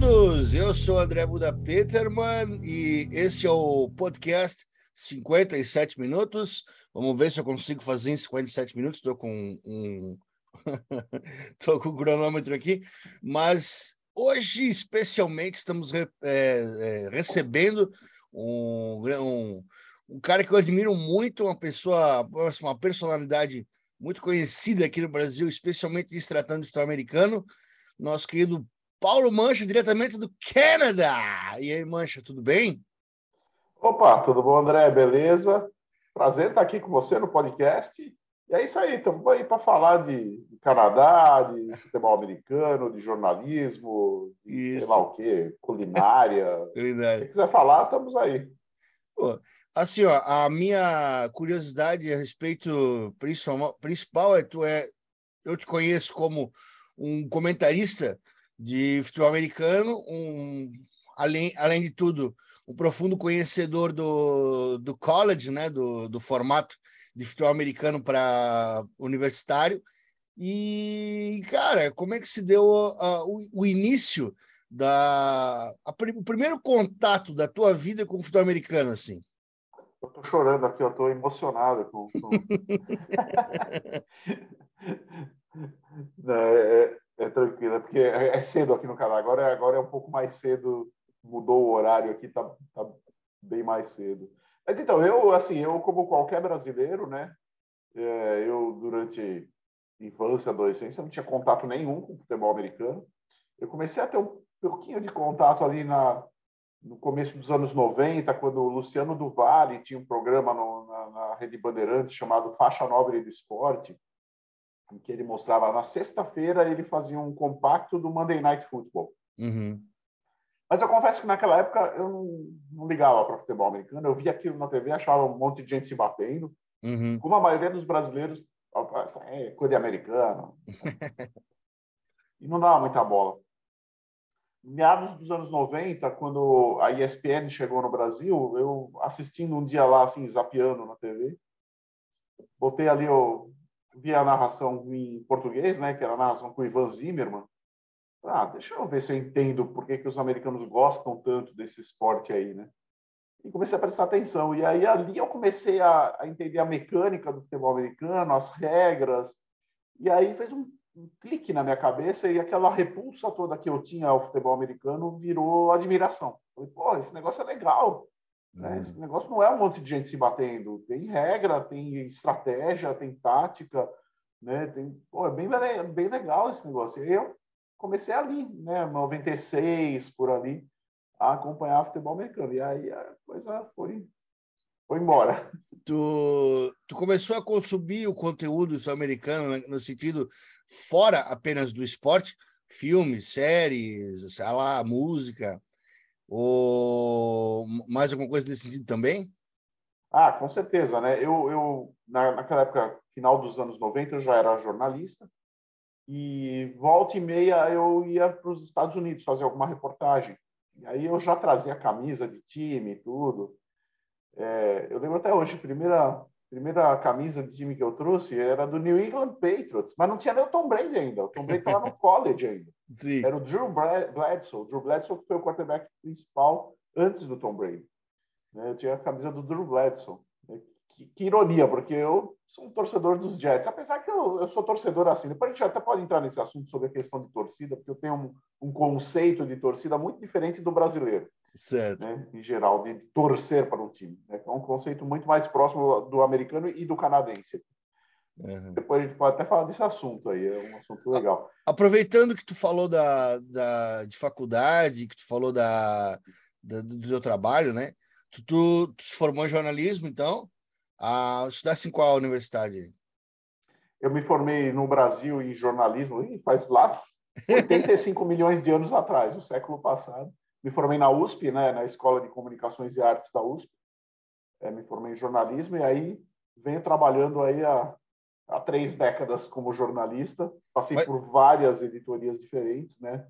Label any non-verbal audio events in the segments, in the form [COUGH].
Todos, eu sou André Buda Peterman e este é o podcast 57 minutos. Vamos ver se eu consigo fazer em 57 minutos. Estou com um. [LAUGHS] Estou com o cronômetro aqui, mas hoje, especialmente, estamos é, é, recebendo um, um, um, cara que eu admiro muito, uma pessoa, uma personalidade muito conhecida aqui no Brasil, especialmente se tratando de futebol americano, nosso querido Paulo Mancha, diretamente do Canadá. E aí, Mancha, tudo bem? Opa, tudo bom, André? Beleza? Prazer estar aqui com você no podcast. E é isso aí, estamos aí para falar de, de, Canadá, de futebol americano, de jornalismo, de isso. sei lá o quê, culinária. [LAUGHS] culinária. Se quiser falar, estamos aí. Pô, assim, ó, a minha curiosidade a respeito principal, principal é tu é eu te conheço como um comentarista de futebol americano, um além, além de tudo, um profundo conhecedor do, do college, né, do, do formato de futebol americano para universitário. E, cara, como é que se deu o, o, início da a, o primeiro contato da tua vida com o futebol americano, assim? Eu tô chorando aqui, eu tô emocionado com. com... [LAUGHS] [LAUGHS] Não, é, é, tranquilo, é porque é, é, cedo aqui no canal. Agora, agora é um pouco mais cedo mudou o horário aqui, tá, tá bem mais cedo. Mas então, eu, assim, eu como qualquer brasileiro, né? É, eu, durante infância, adolescência, não tinha contato nenhum com futebol americano. Eu comecei a ter um pouquinho de contato ali na, no começo dos anos 90, quando o Luciano Duvalli tinha um programa no, na, na Rede Bandeirantes chamado Faixa Nobre do Esporte, em que ele mostrava, na sexta-feira, ele fazia um compacto do Monday Night Football. Uhum. Mas eu confesso que naquela época eu não, não ligava para futebol americano. Eu via aquilo na TV, achava um monte de gente se batendo. Uhum. Como a maioria dos brasileiros, é coisa de americano. [LAUGHS] e não dava muita bola. Meados dos anos 90, quando a ESPN chegou no Brasil, eu assistindo um dia lá, assim, zapeando na TV, botei ali, eu vi a narração em português, né, que era a narração com o Ivan Zimmerman, ah, deixa eu ver se eu entendo por que, que os americanos gostam tanto desse esporte aí, né? E comecei a prestar atenção. E aí ali eu comecei a, a entender a mecânica do futebol americano, as regras. E aí fez um, um, clique na minha cabeça e aquela repulsa toda que eu tinha ao futebol americano virou admiração. Falei, pô, esse negócio é legal. Né? Uhum. Esse negócio não é um monte de gente se batendo. Tem regra, tem estratégia, tem tática. Né? Tem, pô, é bem, bem legal esse negócio. Eu comecei ali, né, 96 por ali, a acompanhar futebol americano. E aí a coisa foi foi embora. Tu, tu começou a consumir o conteúdo sul-americano né, no sentido fora apenas do esporte, filmes, séries, sei lá, música, ou mais alguma coisa nesse sentido também? Ah, com certeza, né? Eu, eu na, naquela época, final dos anos 90, eu já era jornalista, e volta e meia eu ia para os Estados Unidos fazer alguma reportagem. E aí eu já trazia camisa de time e tudo. É, eu lembro até hoje, primeira, primeira camisa de time que eu trouxe era do New England Patriots, mas não tinha nem o Tom Brady ainda. O Tom Brady estava no [LAUGHS] college ainda. Sim. Era o Drew Bledsoe. O Drew Bledsoe foi o quarterback principal antes do Tom Brady. Né, eu tinha a camisa do Drew Bledsoe. Né, que, que ironia, porque eu sou um torcedor dos Jets, apesar que eu, eu, sou torcedor assim. Depois a gente até pode entrar nesse assunto sobre a questão de torcida, porque eu tenho um, um conceito de torcida muito diferente do brasileiro. Certo. Né, em geral, de torcer para um time. Né, é um conceito muito mais próximo do americano e do canadense. Uhum. Depois a gente pode até falar desse assunto aí, é um assunto legal. Aproveitando que tu falou da, da, de faculdade, que tu falou da, da do teu trabalho, né? Tu, tu, tu se formou em jornalismo, então? Ah, estudasse em qual universidade? Eu me formei no Brasil em jornalismo, faz lá 85 milhões de anos atrás, o século passado. Me formei na USP, né, na Escola de Comunicações e Artes da USP. É, me formei em jornalismo e aí venho trabalhando aí há, há três décadas como jornalista. Passei Mas... por várias editorias diferentes, né?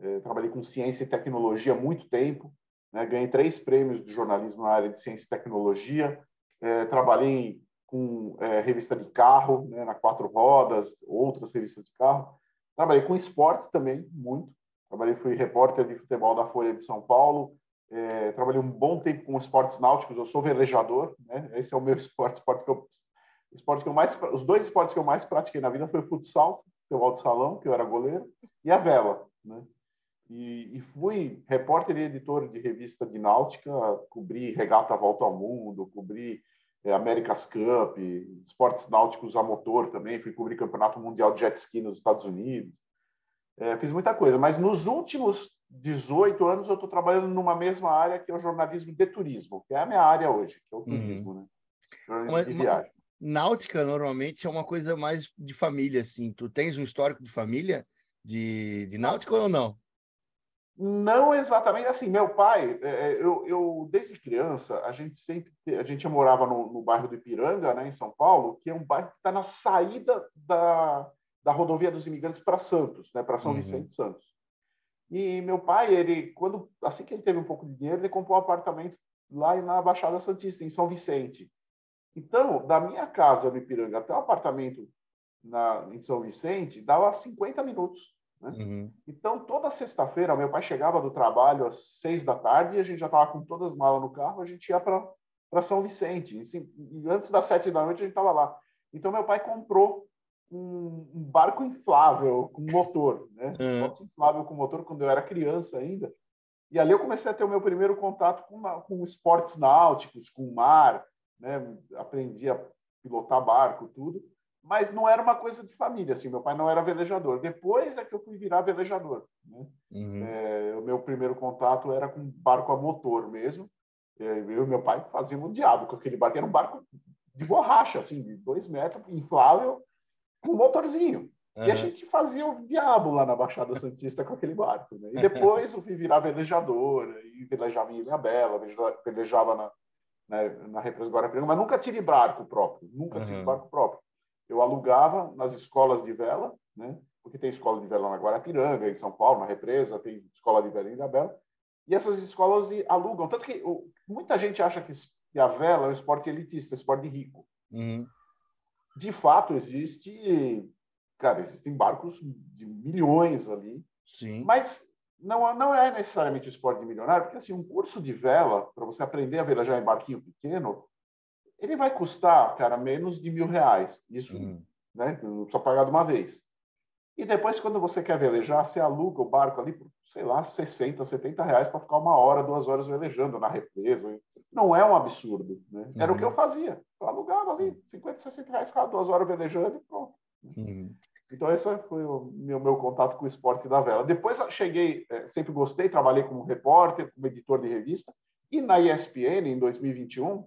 É, trabalhei com ciência e tecnologia há muito tempo. Né? Ganhei três prêmios de jornalismo na área de ciência e tecnologia. É, trabalhei com é, revista de carro, né, na Quatro Rodas, outras revistas de carro. Trabalhei com esporte também, muito. Trabalhei, fui repórter de futebol da Folha de São Paulo. É, trabalhei um bom tempo com esportes náuticos. Eu sou velejador, né? Esse é o meu [LAUGHS] esporte, esporte que eu, esporte que eu mais, os dois esportes que eu mais pratiquei na vida foi o futsal, futebol de salão, que eu era goleiro, e a vela, né? E, e, fui repórter e editor de revista de náutica, cobri regata volta ao mundo, cobri é, America's Cup, esportes náuticos a motor também, fui cobrir campeonato mundial de jet ski nos Estados Unidos. É, fiz muita coisa, mas nos últimos 18 anos eu estou trabalhando numa mesma área que é o jornalismo de turismo, que é a minha área hoje, que é o uhum. turismo, uhum. né? Jornalismo mas, de viagem. Náutica normalmente é uma coisa mais de família, assim. Tu tens um histórico de família de, de náutica ou não? Não exatamente assim. Meu pai, é, é, eu, eu, desde criança, a gente sempre, a gente morava no, no bairro do Ipiranga, né, em São Paulo, que é um bairro que está na saída da, da rodovia dos imigrantes para Santos, né, para São uhum. Vicente Santos. E meu pai, ele, quando assim que ele teve um pouco de dinheiro, ele comprou um apartamento lá na Baixada Santista, em São Vicente. Então, da minha casa no Ipiranga até o apartamento na, em São Vicente, dava 50 minutos. Né? Uhum. Então, toda sexta-feira, meu pai chegava do trabalho às seis da tarde e a gente já estava com todas as malas no carro, a gente ia para São Vicente. E, e antes das sete da noite, a gente estava lá. Então, meu pai comprou um, barco inflável com motor, né? Uhum. Um barco inflável com motor quando eu era criança ainda. E ali eu comecei a ter o meu primeiro contato com, com esportes náuticos, com o mar, né? Aprendi a pilotar barco, tudo mas não era uma coisa de família, assim, meu pai não era velejador. Depois é que eu fui virar velejador, né? Uhum. É, o meu primeiro contato era com barco a motor mesmo. É, eu e meu pai fazíamos um diabo com aquele barco. Era um barco de borracha, assim, de dois metros, inflável, com motorzinho. Uhum. E a gente fazia o diabo lá na Baixada Santista com aquele barco. Né? E [LAUGHS] depois eu fui virar velejador, e velejava em Ilha Bela, velejava na, na, na Represa Guarapiranga, mas nunca tive barco próprio, nunca uhum. tive barco próprio eu alugava nas escolas de vela, né? porque tem escola de vela na Guarapiranga, em São Paulo, na Represa, tem escola de vela em Ilhabela, e essas escolas alugam. Tanto que muita gente acha que a vela é um esporte elitista, um esporte de rico. Uhum. De fato, existe... Cara, existem barcos de milhões ali. Sim. Mas não, não é necessariamente um esporte de milionário, porque assim, um curso de vela, para você aprender a velejar em barquinho pequeno, ele vai custar, cara, menos de mil reais. Isso, uhum. né? Não precisa pagar de uma vez. E depois, quando você quer velejar, você aluga o barco ali por, sei lá, 60, 70 reais para ficar uma hora, duas horas velejando na represa. Não é um absurdo, né? Era uhum. o que eu uhum. fazia. Eu alugava ali 50, 60 reais, ficava duas horas velejando e pronto. Uhum. Então, esse foi o meu, meu contato com o esporte da vela. Depois, cheguei, é, sempre gostei, trabalhei como repórter, como editor de revista. E na ESPN, em 2021,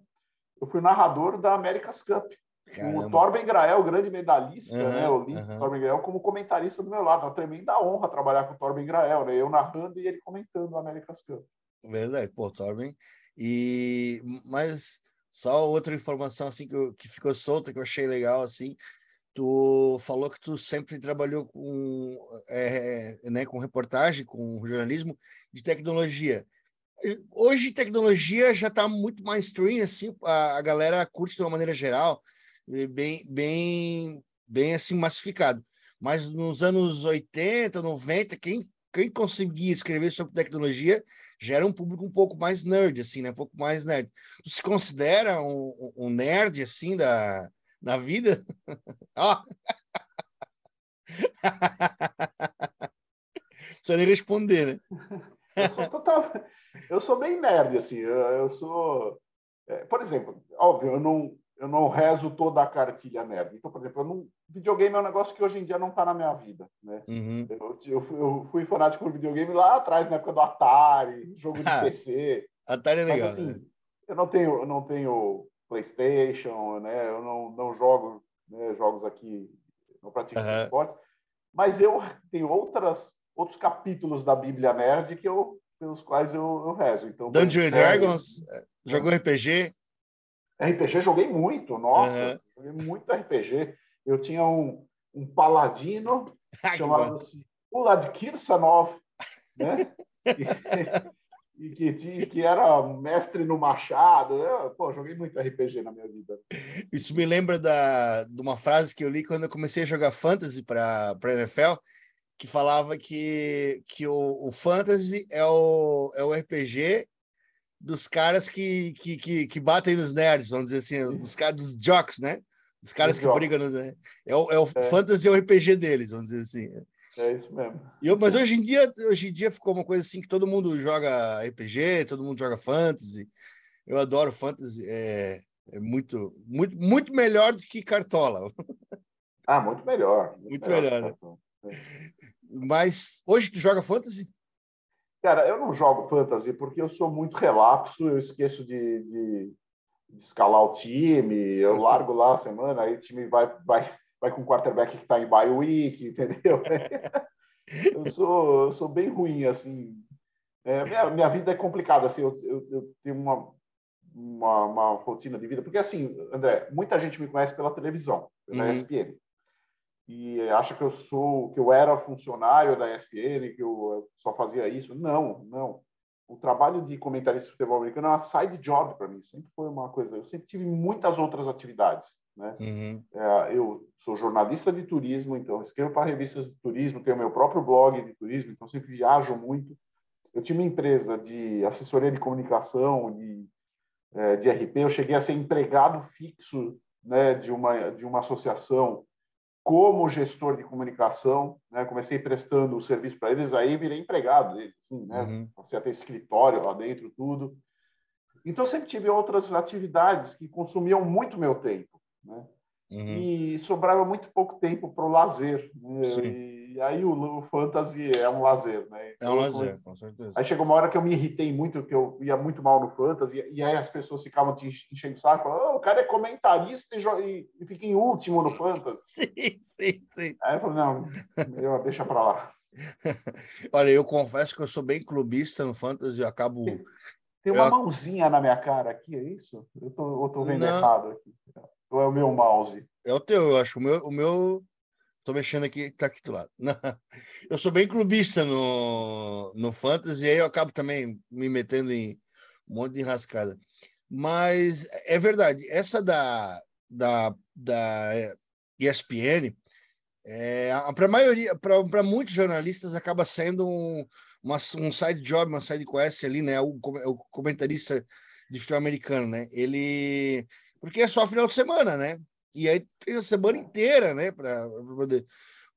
eu fui narrador da America's Cup. Caramba. O Torben Grael, grande medalhista, uhum, né? O uhum. Torben Grael como comentarista do meu lado. Uma tremenda honra trabalhar com o Torben Grael, né? Eu narrando e ele comentando a America's Cup. Verdade, pô, Torben. E mas só outra informação assim que, que ficou solta que eu achei legal assim. Tu falou que tu sempre trabalhou com, é, né, com reportagem, com jornalismo de tecnologia hoje tecnologia já está muito mais stream, assim, a, a, galera curte de uma maneira geral, bem, bem, bem assim massificado. Mas nos anos 80, 90, quem, quem conseguia escrever sobre tecnologia já era um público um pouco mais nerd, assim, né? Um pouco mais nerd. Tu se considera um, um nerd, assim, da, na vida? [LAUGHS] Ó! [LAUGHS] Precisa nem responder, né? [LAUGHS] Eu sou total, eu sou bem nerd, assim. Eu, eu sou. É, por exemplo, óbvio, eu não, eu não rezo toda a cartilha nerd. Então, por exemplo, eu não, videogame é um negócio que hoje em dia não está na minha vida. Né? Uhum. Eu, eu, fui, eu, fui, fanático por videogame lá atrás, na época do Atari, jogo de [LAUGHS] PC. Atari é legal. Mas, assim, né? eu não tenho, eu não tenho PlayStation, né? eu não, não jogo né, jogos aqui, não pratico uhum. esportes. Mas eu tenho outras, outros capítulos da Bíblia Nerd que eu pelos quais eu, eu rezo. Então, Dungeons Dragons, jogou RPG? RPG joguei muito, nossa, uhum. joguei muito RPG. Eu tinha um, um paladino [LAUGHS] chamado assim, Ulad Kirsanov, né? e, [LAUGHS] que, que era mestre no machado. Eu, pô, joguei muito RPG na minha vida. Isso me lembra da, de uma frase que eu li quando eu comecei a jogar fantasy para a NFL, que falava que, que o, o fantasy é o, é o RPG dos caras que, que, que, que, batem nos nerds, vamos dizer assim, dos caras dos jocks, né? Dos caras que brigam nos. É o, é o é. fantasy o RPG deles, vamos dizer assim. É isso mesmo. Eu, mas hoje em dia, hoje em dia ficou uma coisa assim que todo mundo joga RPG, todo mundo joga fantasy. Eu adoro fantasy, é, é muito, muito, muito melhor do que cartola. Ah, muito melhor. Muito, muito melhor. melhor né? Mas hoje tu joga fantasy? Cara, eu não jogo fantasy porque eu sou muito relapso, eu esqueço de, de, de escalar o time, eu largo lá a semana, aí o time vai, vai, vai com o quarterback que está em bye week, entendeu? [LAUGHS] eu, sou, eu sou bem ruim, assim. É, minha, minha vida é complicada, assim, eu, eu, eu tenho uma, uma, uma, rotina de vida, porque assim, André, muita gente me conhece pela televisão, pela uhum. ESPN e acha que eu sou, que eu era funcionário da ESPN, que eu só fazia isso. Não, não. O trabalho de comentarista de futebol americano é uma side job para mim. Sempre foi uma coisa. Eu sempre tive muitas outras atividades, né? Uhum. É, eu sou jornalista de turismo, então escrevo para revistas de turismo, tenho meu próprio blog de turismo, então sempre viajo muito. Eu tinha uma empresa de assessoria de comunicação, de, é, de RP. Eu cheguei a ser empregado fixo, né, de uma de uma associação como gestor de comunicação, né? comecei prestando o serviço para eles, aí virei empregado deles, assim, né? Uhum. Passei a ter escritório lá dentro, tudo. Então, sempre tive outras atividades que consumiam muito meu tempo, né? Uhum. E sobrava muito pouco tempo para o lazer. Né? E aí o, o, fantasy é um lazer, né? Então, é um lazer, com certeza. Aí chegou uma hora que eu me irritei muito, que eu ia muito mal no fantasy, e aí as pessoas ficavam te enchendo o saco, falando, oh, o cara é comentarista e, e, fica em último no fantasy. [LAUGHS] sim, sim, sim. Aí eu falei, não, eu, deixa para lá. [LAUGHS] Olha, eu confesso que eu sou bem clubista no fantasy, eu acabo... Tem uma eu... mãozinha na minha cara aqui, é isso? Eu tô, eu tô vendo não. errado aqui. Ou é o meu mouse? É o teu, eu acho. O meu, o meu... Tô mexendo aqui, tá aqui do lado. [LAUGHS] Eu sou bem clubista no, no Fantasy, e aí eu acabo também me metendo em um monte de enrascada. Mas é verdade, essa da, da, da ESPN, é, para maioria, para muitos jornalistas, acaba sendo um, uma, um side job, uma side quest ali, né? O, o comentarista de futebol americano, né? Ele porque é só final de semana, né? E aí tem a semana inteira, né? Para poder.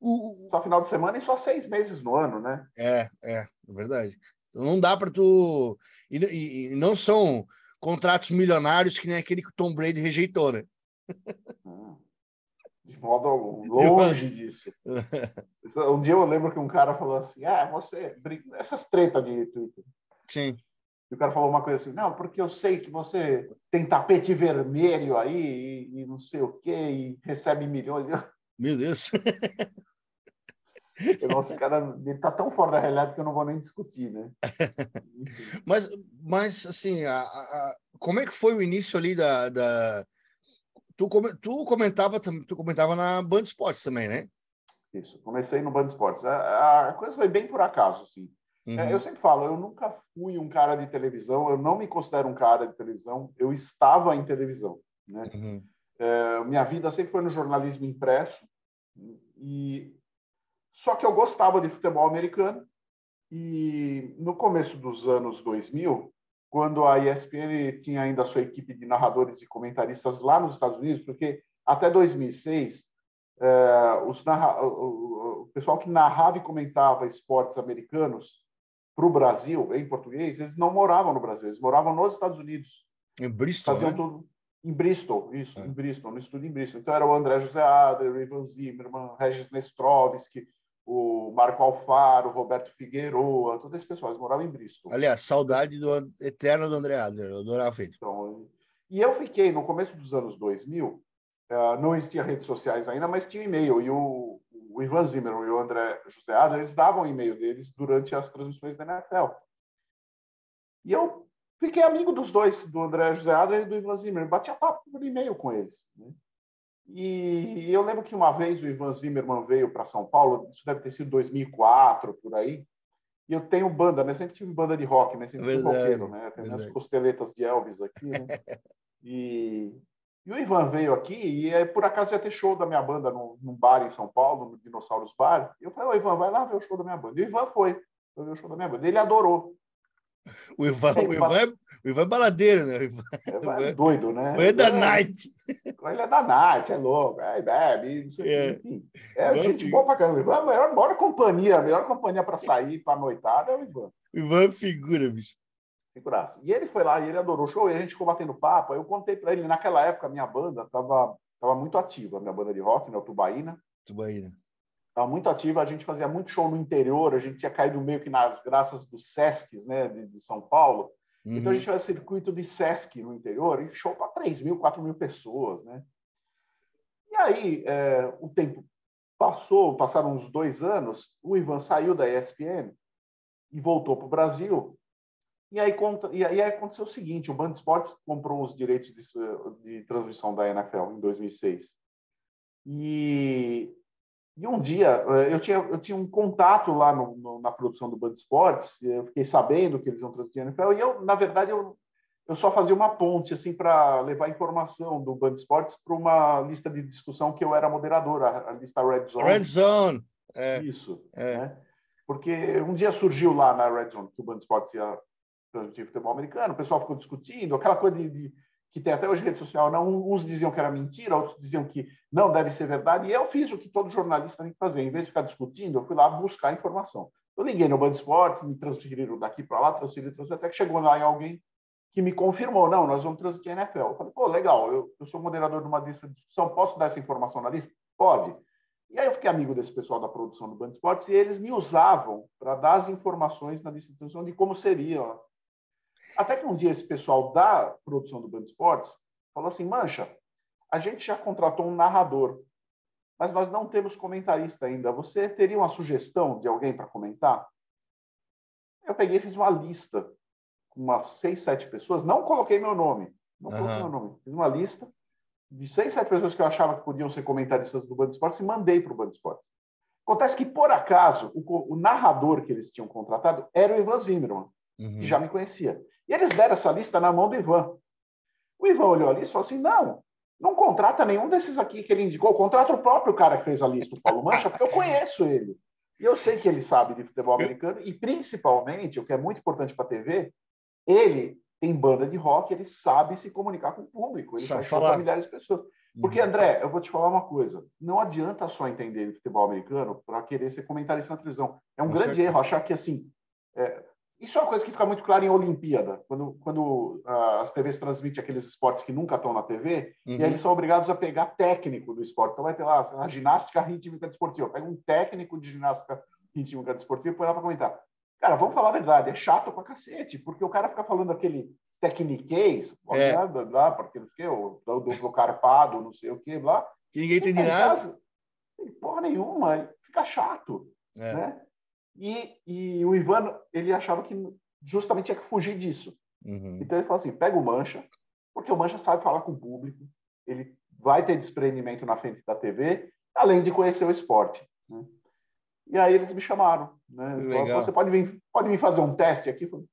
O... Só final de semana e só seis meses no ano, né? É, é, é verdade. Então não dá para tu. E, e, e, não são contratos milionários que nem aquele que o Tom Brady rejeitou, né? De modo [LAUGHS] longe disso. [LAUGHS] um dia eu lembro que um cara falou assim: ah, você. Essas tretas de Twitter. Sim. E o cara falou uma coisa assim, não, porque eu sei que você tem tapete vermelho aí e, e não sei o quê, e recebe milhões. Meu Deus! [LAUGHS] Nossa, cara, ele tá tão fora da realidade que eu não vou nem discutir, né? [LAUGHS] mas, mas assim, a, a, como é que foi o início ali da... da... Tu, tu, comentava, tu comentava na Band Esportes também, né? Isso, comecei no Band Esportes. A, a coisa foi bem por acaso, assim. Uhum. É, eu sempre falo, eu nunca fui um cara de televisão, eu não me considero um cara de televisão, eu estava em televisão. Né? Uhum. É, minha vida sempre foi no jornalismo impresso, e só que eu gostava de futebol americano, e no começo dos anos 2000, quando a ESPN tinha ainda a sua equipe de narradores e comentaristas lá nos Estados Unidos, porque até 2006 é, os narra... o pessoal que narrava e comentava esportes americanos para o Brasil, em português, eles não moravam no Brasil, eles moravam nos Estados Unidos. Em Bristol, Faziam né? tudo em Bristol, isso, é. em Bristol, no estúdio em Bristol. Então era o André José Adler, o Ivan Zimmerman, Regis Nestrovski, o Marco Alfaro, o Roberto Figueroa, todo esse pessoal, eles moravam em Bristol. Aliás, saudade do eterno do André Adler, eu adorava ele. Então, e eu fiquei, no começo dos anos 2000, uh, eh, não existia redes sociais ainda, mas tinha e-mail, e o, o Ivan Zimmerman e o André José Adler, eles davam o e-mail deles durante as transmissões da NFL. E eu fiquei amigo dos dois, do André José Adler e do Ivan Zimmer. Batia papo por e-mail com eles. Né? E eu lembro que uma vez o Ivan Zimmerman veio para São Paulo, isso deve ter sido 2004, por aí. E eu tenho banda, né? Sempre tive banda de rock, né? Sempre fui roqueiro, né? Tem minhas costeletas de Elvis aqui, né? [LAUGHS] e, e, o Ivan veio aqui e aí, por acaso ia ter show da minha banda num, num bar em São Paulo, no Dinossauros Bar. E eu falei, ô Ivan, vai lá ver o show da minha banda. E o Ivan foi, foi ver o show da minha banda. Ele adorou. O Ivan, o Ivan, é, o Ivan é baladeiro, né? O Ivan, é, [LAUGHS] é doido, né? O é da night. Ele é da night, é louco, é bebe, não sei é. enfim. É gente boa pra caramba. O Ivan é a melhor, melhor companhia, a melhor companhia para sair, para noitada é o Ivan. O Ivan é figura, bicho. Figuraça. E ele foi lá e ele adorou o show, e a gente ficou batendo papo. Aí eu contei para ele, naquela época, a minha banda estava tava muito ativa, a minha banda de rock, né, o Tubaína. Tubaína estava muito ativa, a gente fazia muito show no interior, a gente tinha caído meio que nas graças dos Sescs, né, de, de São Paulo. Uhum. Então a gente fazia circuito de Sesc no interior e show para 3 mil, 4 mil pessoas, né? E aí é, o tempo passou, passaram uns dois anos, o Ivan saiu da ESPN e voltou para o Brasil. E aí, e aí aconteceu o seguinte: o Band Esportes comprou os direitos de, de transmissão da NFL em 2006. E e um dia, eh, eu tinha, eu tinha um contato lá no, no, na produção do Band Esportes, eu fiquei sabendo que eles iam transmitir a NFL, e eu, na verdade, eu, eu só fazia uma ponte assim para levar informação do Band Esportes para uma lista de discussão que eu era moderador, a, a lista Red Zone. Red Zone. É. Isso. É. Né? Porque um dia surgiu lá na Red Zone que o Band Esportes ia transmitir futebol americano, o pessoal ficou discutindo, aquela coisa de, de que tem até hoje rede social, não, uns diziam que era mentira, outros diziam que não deve ser verdade, e eu fiz o que todo jornalista tem que fazer, em vez de ficar discutindo, eu fui lá buscar informação. Eu liguei no Band Esportes, me transferiram daqui para lá, transferiram, transferiram, até que chegou lá em alguém que me confirmou, não, nós vamos transmitir a NFL. Eu falei, pô, legal, eu, eu sou moderador de uma lista de discussão, posso dar essa informação na lista? Pode. E aí eu fiquei amigo desse pessoal da produção do Band Esportes e eles me usavam para dar as informações na lista de discussão de como seria até que um dia esse pessoal da produção do Band Esportes falou assim: Mancha, a gente já contratou um narrador, mas nós não temos comentarista ainda. Você teria uma sugestão de alguém para comentar? Eu peguei e fiz uma lista com umas seis, sete pessoas. Não coloquei meu nome. Não uhum. coloquei meu nome. Fiz uma lista de seis, sete pessoas que eu achava que podiam ser comentaristas do Band Esportes e mandei para o Band Esportes. Acontece que, por acaso, o, o, narrador que eles tinham contratado era o Ivan Zimmerman, uhum. que já me conhecia. E eles deram essa lista na mão do Ivan. O Ivan olhou ali e falou assim: não, não contrata nenhum desses aqui que ele indicou, contrata o próprio cara que fez a lista, o Paulo Mancha, porque eu conheço ele. E eu sei que ele sabe de futebol americano, e principalmente, o que é muito importante para a TV, ele tem banda de rock, ele sabe se comunicar com o público, ele sabe falar milhares de pessoas. Porque, uhum. André, eu vou te falar uma coisa: não adianta só entender de futebol americano para querer ser comentarista na televisão. É um com grande certeza. erro achar que, assim, é, isso é uma coisa que fica muito clara em Olimpíada, quando, quando uh, as TVs transmitem aqueles esportes que nunca estão na TV, uhum. e eles são obrigados a pegar técnico do esporte. Então vai ter lá a ginástica rítmica desportiva. Pega um técnico de ginástica rítmica desportiva e põe lá para comentar. Cara, vamos falar a verdade, é chato pra cacete, porque o cara fica falando aquele tecniquez, é. lá, porque não sei o que, o duplo carpado, não sei o que, lá. Que ninguém entende nada. Tem porra nenhuma, fica chato. É. Né? E, e o Ivan, ele achava que justamente tinha que fugir disso. Uhum. Então ele falou assim: pega o Mancha, porque o Mancha sabe falar com o público, ele vai ter desprendimento na frente da TV, além de conhecer o esporte. Né? E aí eles me chamaram. Né? Legal. Você pode vir, pode vir fazer um teste aqui? Falei,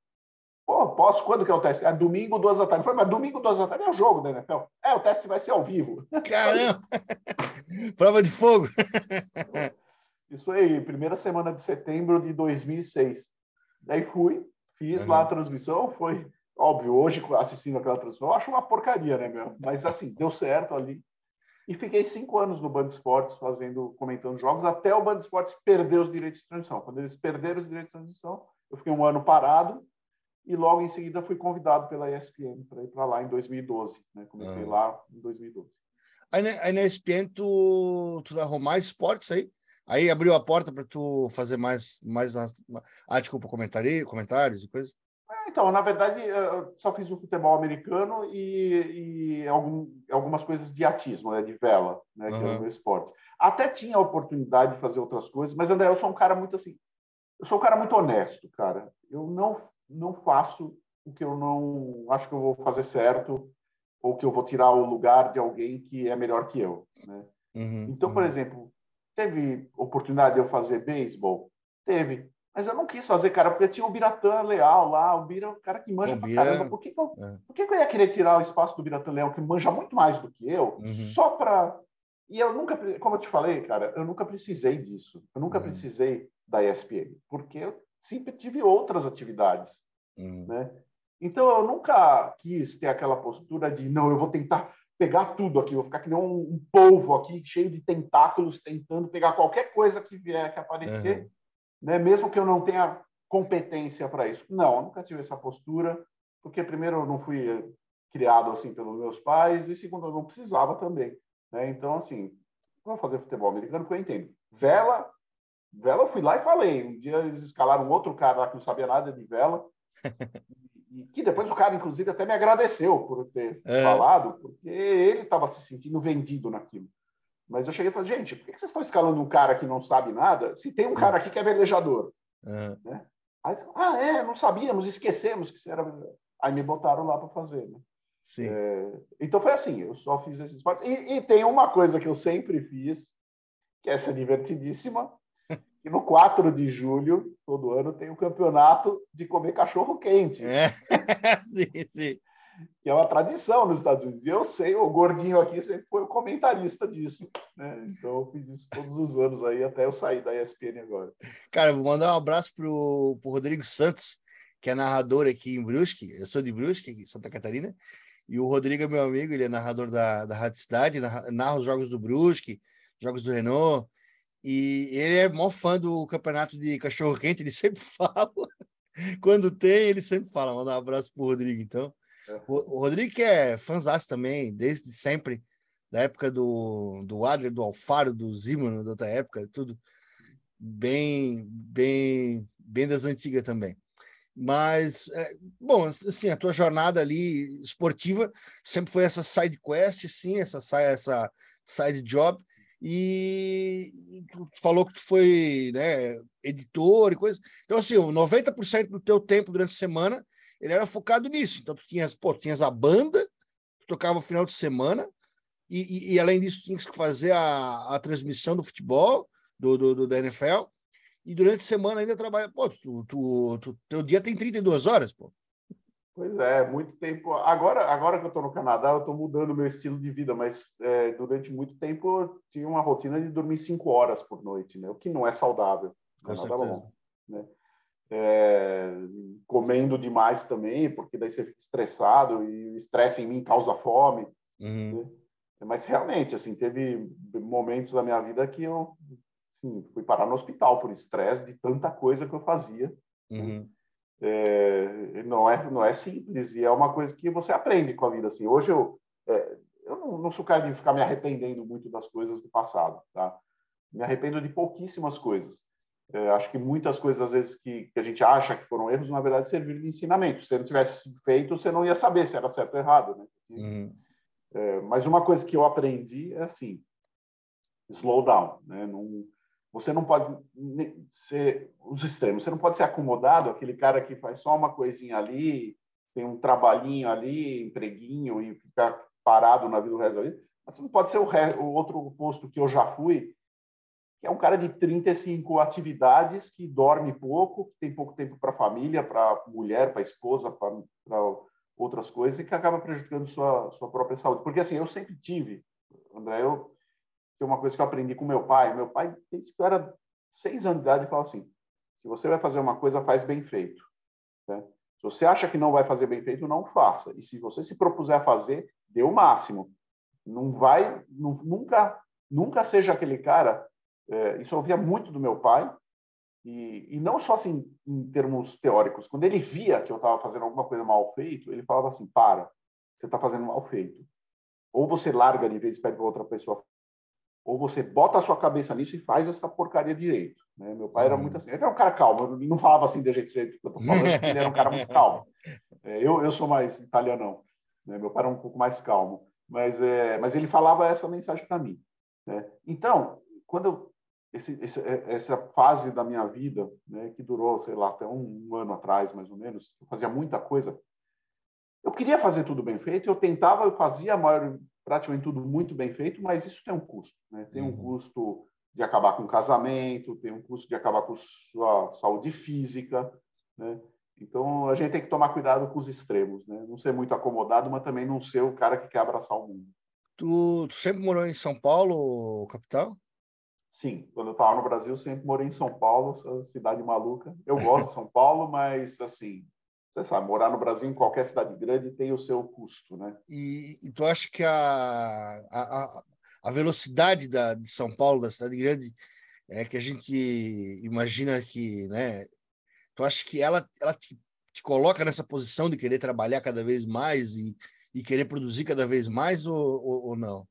Pô, posso? Quando que é o teste? É domingo, duas da tarde. Falei, mas domingo, duas da tarde é o jogo da NFL. É, o teste vai ser ao vivo. Caramba! [LAUGHS] Prova de fogo! [LAUGHS] Isso foi primeira semana de setembro de 2006. Daí fui, fiz uhum. lá a transmissão, foi óbvio, hoje assistindo aquela transmissão, eu acho uma porcaria, né, meu? Mas assim, deu certo ali. E fiquei cinco anos no Band Esportes fazendo, comentando jogos, até o Band Esportes perder os direitos de transmissão. Quando eles perderam os direitos de transmissão, eu fiquei um ano parado e logo em seguida fui convidado pela ESPN para ir para lá em 2012. Né? Comecei uhum. lá em 2012. Aí na, aí na ESPN tu, tu arrumou mais esportes aí? Aí abriu a porta para tu fazer mais, mais ah, desculpa, comentário, comentários e coisas? É, então, na verdade, eu só fiz o futebol americano e, e algum, algumas coisas de atismo, né, de vela, né, que uhum. é o meu esporte. Até tinha a oportunidade de fazer outras coisas, mas, André, eu sou um cara muito assim, eu sou um cara muito honesto, cara. Eu não, não faço o que eu não acho que eu vou fazer certo ou que eu vou tirar o lugar de alguém que é melhor que eu. Né? Uhum, então, por uhum. exemplo, teve oportunidade de eu fazer beisebol? Teve. Mas eu não quis fazer, cara, porque tinha o Biratã Leal lá, o Bira, o cara que manja Bira... pra caramba. Por que, que, eu, é. por que, que eu ia querer tirar o espaço do Biratã Leal, que manja muito mais do que eu, uhum. só para. E eu nunca, como eu te falei, cara, eu nunca precisei disso. Eu nunca uhum. precisei da ESPN, porque eu sempre tive outras atividades, uhum. né? Então eu nunca quis ter aquela postura de não, eu vou tentar pegar tudo aqui, vou ficar que nem um, polvo aqui cheio de tentáculos tentando pegar qualquer coisa que vier que aparecer. Uhum né? mesmo que eu não tenha competência para isso. Não, eu nunca tive essa postura, porque primeiro eu não fui criado assim pelos meus pais e segundo eu não precisava também, né? Então assim, vou fazer futebol americano que eu entendo. Vela, vela eu fui lá e falei. Um dia eles escalaram outro cara lá que não sabia nada de vela. [LAUGHS] e que depois o cara, inclusive, até me agradeceu por ter é. falado, porque ele estava se sentindo vendido naquilo. Mas eu cheguei e falei, gente, por que vocês estão escalando um cara que não sabe nada se tem um Sim. cara aqui que é velejador? Uhum. Né? Aí, ah, é, não sabíamos, esquecemos que você era. Aí me botaram lá para fazer. Né? Sim. É, então foi assim, eu só fiz esses esportes. E, e, tem uma coisa que eu sempre fiz, que é essa divertidíssima, que no 4 de julho, todo ano, tem o campeonato de comer cachorro quente. É. [LAUGHS] sim, sim que é uma tradição nos Estados Unidos. E eu sei, o gordinho aqui sempre foi o comentarista disso. Né? Então eu fiz isso todos os anos aí, até eu sair da ESPN agora. Cara, vou mandar um abraço pro, pro Rodrigo Santos, que é narrador aqui em Brusque. Eu sou de Brusque, Santa Catarina. E o Rodrigo é meu amigo, ele é narrador da, da Rádio Cidade, narra, narra os jogos do Brusque, jogos do Renault. E ele é maior fã do campeonato de cachorro-quente, ele [LAUGHS] sempre fala. Quando tem, ele sempre fala. Manda um abraço pro Rodrigo, então. O, o Rodrigo é fãzão também, desde sempre, da época do, do Adler, do Alfaro, do Zimano, da outra época, tudo bem, bem, bem das antigas também. Mas, é, bom, assim, a tua jornada ali esportiva sempre foi essa side quest, sim, essa, essa side job, e tu falou que tu foi né, editor e coisa. Então, assim, 90% do teu tempo durante a semana ele era focado nisso. Então, tu tinhas, pô, tinhas a banda, tu tocava no final de semana, e, e, e, além disso, tinhas que fazer a, a transmissão do futebol, do, do, do, da NFL, e durante a semana ainda trabalha. Pô, tu, tu, tu, teu dia tem 32 horas, pô. Pois é, muito tempo. Agora, agora que eu estou no Canadá, eu estou mudando meu estilo de vida, mas é, durante muito tempo eu tinha uma rotina de dormir cinco horas por noite, né? o que não é saudável. Com certeza. Bom, né? é, comendo demais também, porque daí você fica estressado e o estresse em mim causa fome. Uhum. Né? Mas realmente, assim, teve momentos da minha vida que eu assim, fui parar no hospital por estresse de tanta coisa que eu fazia. Uhum. É, não é não é simples e é uma coisa que você aprende com a vida. Assim, hoje eu é, eu não, não sou cara de ficar me arrependendo muito das coisas do passado, tá? Me arrependo de pouquíssimas coisas. É, acho que muitas coisas, às vezes, que, que, a gente acha que foram erros, na verdade, serviram de ensinamento. Se não tivesse feito, você não ia saber se era certo ou errado. Né? Uhum. É, mas uma coisa que eu aprendi é assim: slow down. Né? Não, você não pode ser os extremos. Você não pode ser acomodado, aquele cara que faz só uma coisinha ali, tem um trabalhinho ali, empreguinho e ficar parado na vida do resto da vida. Mas você não pode ser o, re, o outro posto que eu já fui, que é um cara de 35 atividades, que dorme pouco, que tem pouco tempo para a família, para mulher, para esposa, para outras coisas, e que acaba prejudicando sua, sua própria saúde. Porque, assim, eu sempre tive, André, eu, é uma coisa que eu aprendi com meu pai. Meu pai, desde que eu era seis anos de idade, falava assim, se você vai fazer uma coisa, faz bem feito. Né? Se você acha que não vai fazer bem feito, não faça. E se você se propuser a fazer, dê o máximo. Não vai, não, nunca, nunca seja aquele cara é, isso eu ouvia muito do meu pai, e, e não só assim em termos teóricos. Quando ele via que eu estava fazendo alguma coisa mal feito, ele falava assim: para, você está fazendo mal feito. Ou você larga de vez e pede para outra pessoa, ou você bota a sua cabeça nisso e faz essa porcaria direito. Né? Meu pai era muito assim. Ele era um cara calmo, ele não falava assim de jeito que eu estou falando, [LAUGHS] ele era um cara muito calmo. É, eu, eu sou mais italianão, né? meu pai era um pouco mais calmo, mas, é, mas ele falava essa mensagem para mim. Né? Então, quando eu esse, esse, é, essa fase da minha vida, né, que durou, sei lá, até um, um, ano atrás, mais ou menos, eu fazia muita coisa, eu queria fazer tudo bem feito, eu tentava, eu fazia maior, praticamente tudo muito bem feito, mas isso tem um custo. Né? Tem um uhum. custo de acabar com o casamento, tem um custo de acabar com sua saúde física. Né? Então, a gente tem que tomar cuidado com os extremos. Né? Não ser muito acomodado, mas também não ser o cara que quer abraçar o mundo. Tu, tu sempre morou em São Paulo, capital? Sim, quando eu estava no Brasil, sempre morei em São Paulo, cidade maluca. Eu gosto de São Paulo, mas assim, você sabe, morar no Brasil em qualquer cidade grande tem o seu custo, né? E, e tu acha que a, a, a velocidade da, de São Paulo, da cidade grande, é que a gente imagina que, né? Tu acha que ela, ela te, te coloca nessa posição de querer trabalhar cada vez mais e, e querer produzir cada vez mais ou, ou, ou não?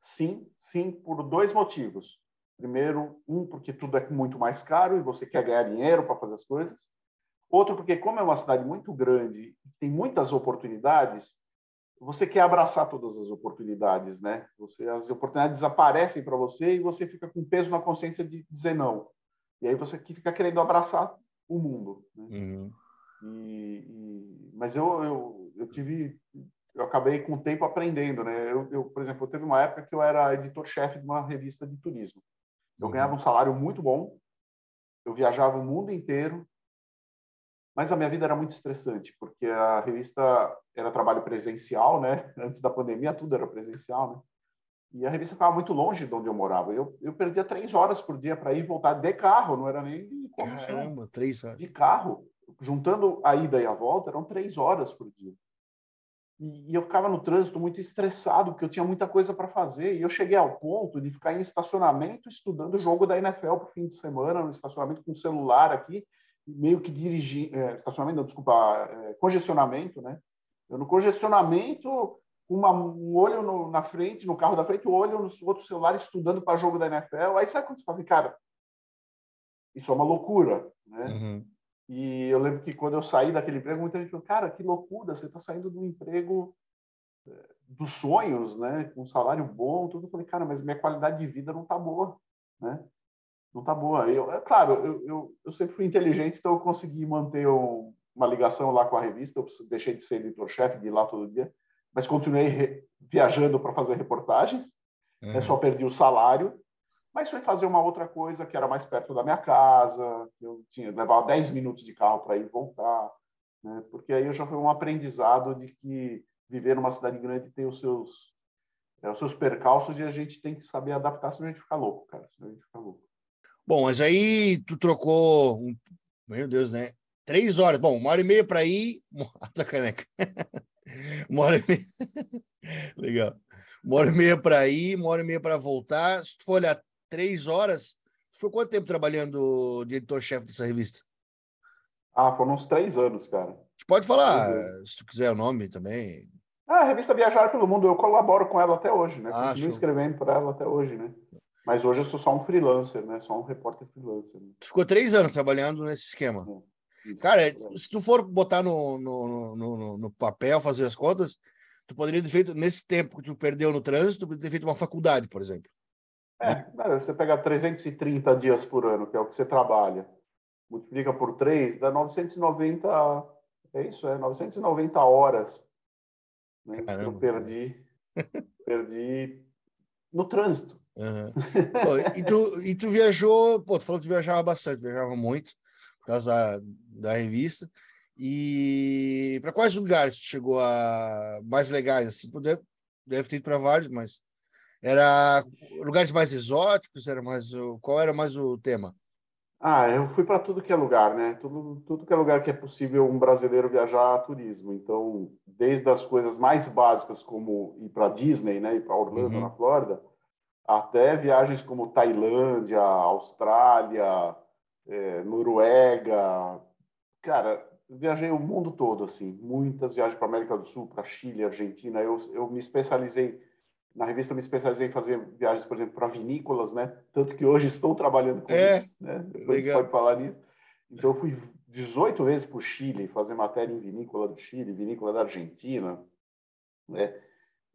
Sim, sim, por dois motivos. Primeiro, um, porque tudo é muito mais caro e você quer ganhar dinheiro para fazer as coisas. Outro, porque como é uma cidade muito grande, tem muitas oportunidades, você quer abraçar todas as oportunidades, né? Você, as oportunidades aparecem para você e você fica com peso na consciência de dizer não. E aí você fica querendo abraçar o mundo. Né? Uhum. E, e, mas eu, eu, eu tive, eu acabei com o tempo aprendendo, né? Eu, eu por exemplo, teve uma época que eu era editor-chefe de uma revista de turismo. Eu uhum. ganhava um salário muito bom, eu viajava o mundo inteiro, mas a minha vida era muito estressante, porque a revista era trabalho presencial, né? [LAUGHS] Antes da pandemia, tudo era presencial, né? E a revista ficava muito longe de onde eu morava. Eu, eu perdia três horas por dia para ir e voltar de carro, não era nem de Caramba, três horas. De carro. Juntando a ida e a volta, eram três horas por dia. E, e eu ficava no trânsito muito estressado, porque eu tinha muita coisa para fazer. E eu cheguei ao ponto de ficar em estacionamento estudando o jogo da NFL para o fim de semana, no estacionamento com o celular aqui, meio que dirigir, é, estacionamento, não, desculpa, é, congestionamento, né? Eu no congestionamento, uma, um olho no, na frente, no carro da frente, o um olho no outro celular estudando para jogo da NFL. Aí sabe quando você fala assim, cara, isso é uma loucura, né? Uhum. E eu lembro que quando eu saí daquele emprego, muita gente falou, cara, que loucura, você está saindo de um emprego é, dos sonhos, né? Com um salário bom, tudo. Eu falei, cara, mas minha qualidade de vida não está boa, né? Não tá boa. Eu, é claro, eu, eu, eu, sempre fui inteligente, então eu consegui manter um, uma ligação lá com a revista. Eu deixei de ser editor-chefe, de ir lá todo dia, mas continuei re, viajando para fazer reportagens. Uhum. Eu só perdi o salário, mas fui fazer uma outra coisa que era mais perto da minha casa. Eu tinha levava 10 minutos de carro para ir e voltar, né? porque aí eu já foi um aprendizado de que viver numa cidade grande tem os seus é, os seus percalços e a gente tem que saber adaptar, senão a gente fica louco, cara. Senão a gente fica louco. Bom, mas aí tu trocou, um, meu Deus, né? Três horas. Bom, uma hora e meia para ir. [LAUGHS] A caneca. uma hora e meia. [LAUGHS] Legal. Uma hora e meia para ir, uma hora e meia para voltar. Se tu for olhar três horas, foi quanto tempo trabalhando de editor-chefe dessa revista? Ah, foram uns três anos, cara. Pode falar, se tu quiser o nome também. Ah, a revista Viajar pelo Mundo, eu colaboro com ela até hoje, né? Ah, Continuo escrevendo para ela até hoje, né? Mas hoje eu sou só um freelancer, né? Só um repórter freelancer. Né? Tu ficou três anos trabalhando nesse esquema. É, Cara, é. se tu for botar no, no, no, no, papel, fazer as contas, tu poderia ter feito, nesse tempo que tu perdeu no trânsito, tu poderia ter feito uma faculdade, por exemplo. É, né? você pega 330 dias por ano, que é o que você trabalha, multiplica por três, dá 990. É isso, é 990 horas né, que eu perdi, [LAUGHS] perdi no trânsito. Uhum. [LAUGHS] pô, e, tu, e tu viajou, pô, tu falou que tu viajava bastante, viajava muito, por causa da, da revista. E para quais lugares tu chegou a mais legais assim? Deve, deve ter ido para vários, mas era lugares mais exóticos, era mais qual era mais o tema? Ah, eu fui para tudo que é lugar, né? Tudo, tudo que é lugar que é possível um brasileiro viajar a turismo. Então, desde as coisas mais básicas como ir para Disney, né, ir para Orlando uhum. na Flórida, até viagens como Tailândia, Austrália, é, Noruega. Cara, viajei o mundo todo, assim, muitas viagens para América do Sul, para Chile, Argentina. Eu, eu me especializei, na revista, eu me especializei em fazer viagens, por exemplo, para vinícolas, né? Tanto que hoje estou trabalhando com é, isso, né? Legal. Pode falar nisso. Então, eu fui 18 vezes para o Chile fazer matéria em vinícola do Chile, vinícola da Argentina, né?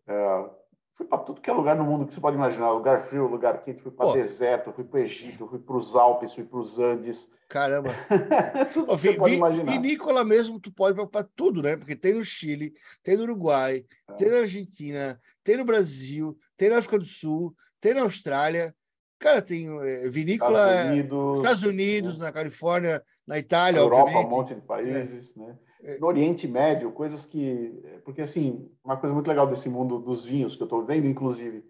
Uh, fui para tudo que é lugar no mundo que você pode imaginar, lugar frio, lugar quente, fui para deserto, fui para o Egito, fui para os Alpes, fui para os Andes. Caramba. [LAUGHS] tudo que você pode imaginar. Vinícola mesmo, tu pode para tudo, né? Porque tem no Chile, tem no Uruguai, é. tem na Argentina, tem no Brasil, tem na África do Sul, tem na Austrália. Cara, tem é, vinícola Estados Unidos, Estados Unidos né? na Califórnia, na Itália, Europa, obviamente. um monte de países, é. né? No Oriente Médio, coisas que. Porque, assim, uma coisa muito legal desse mundo dos vinhos que eu estou vendo, inclusive,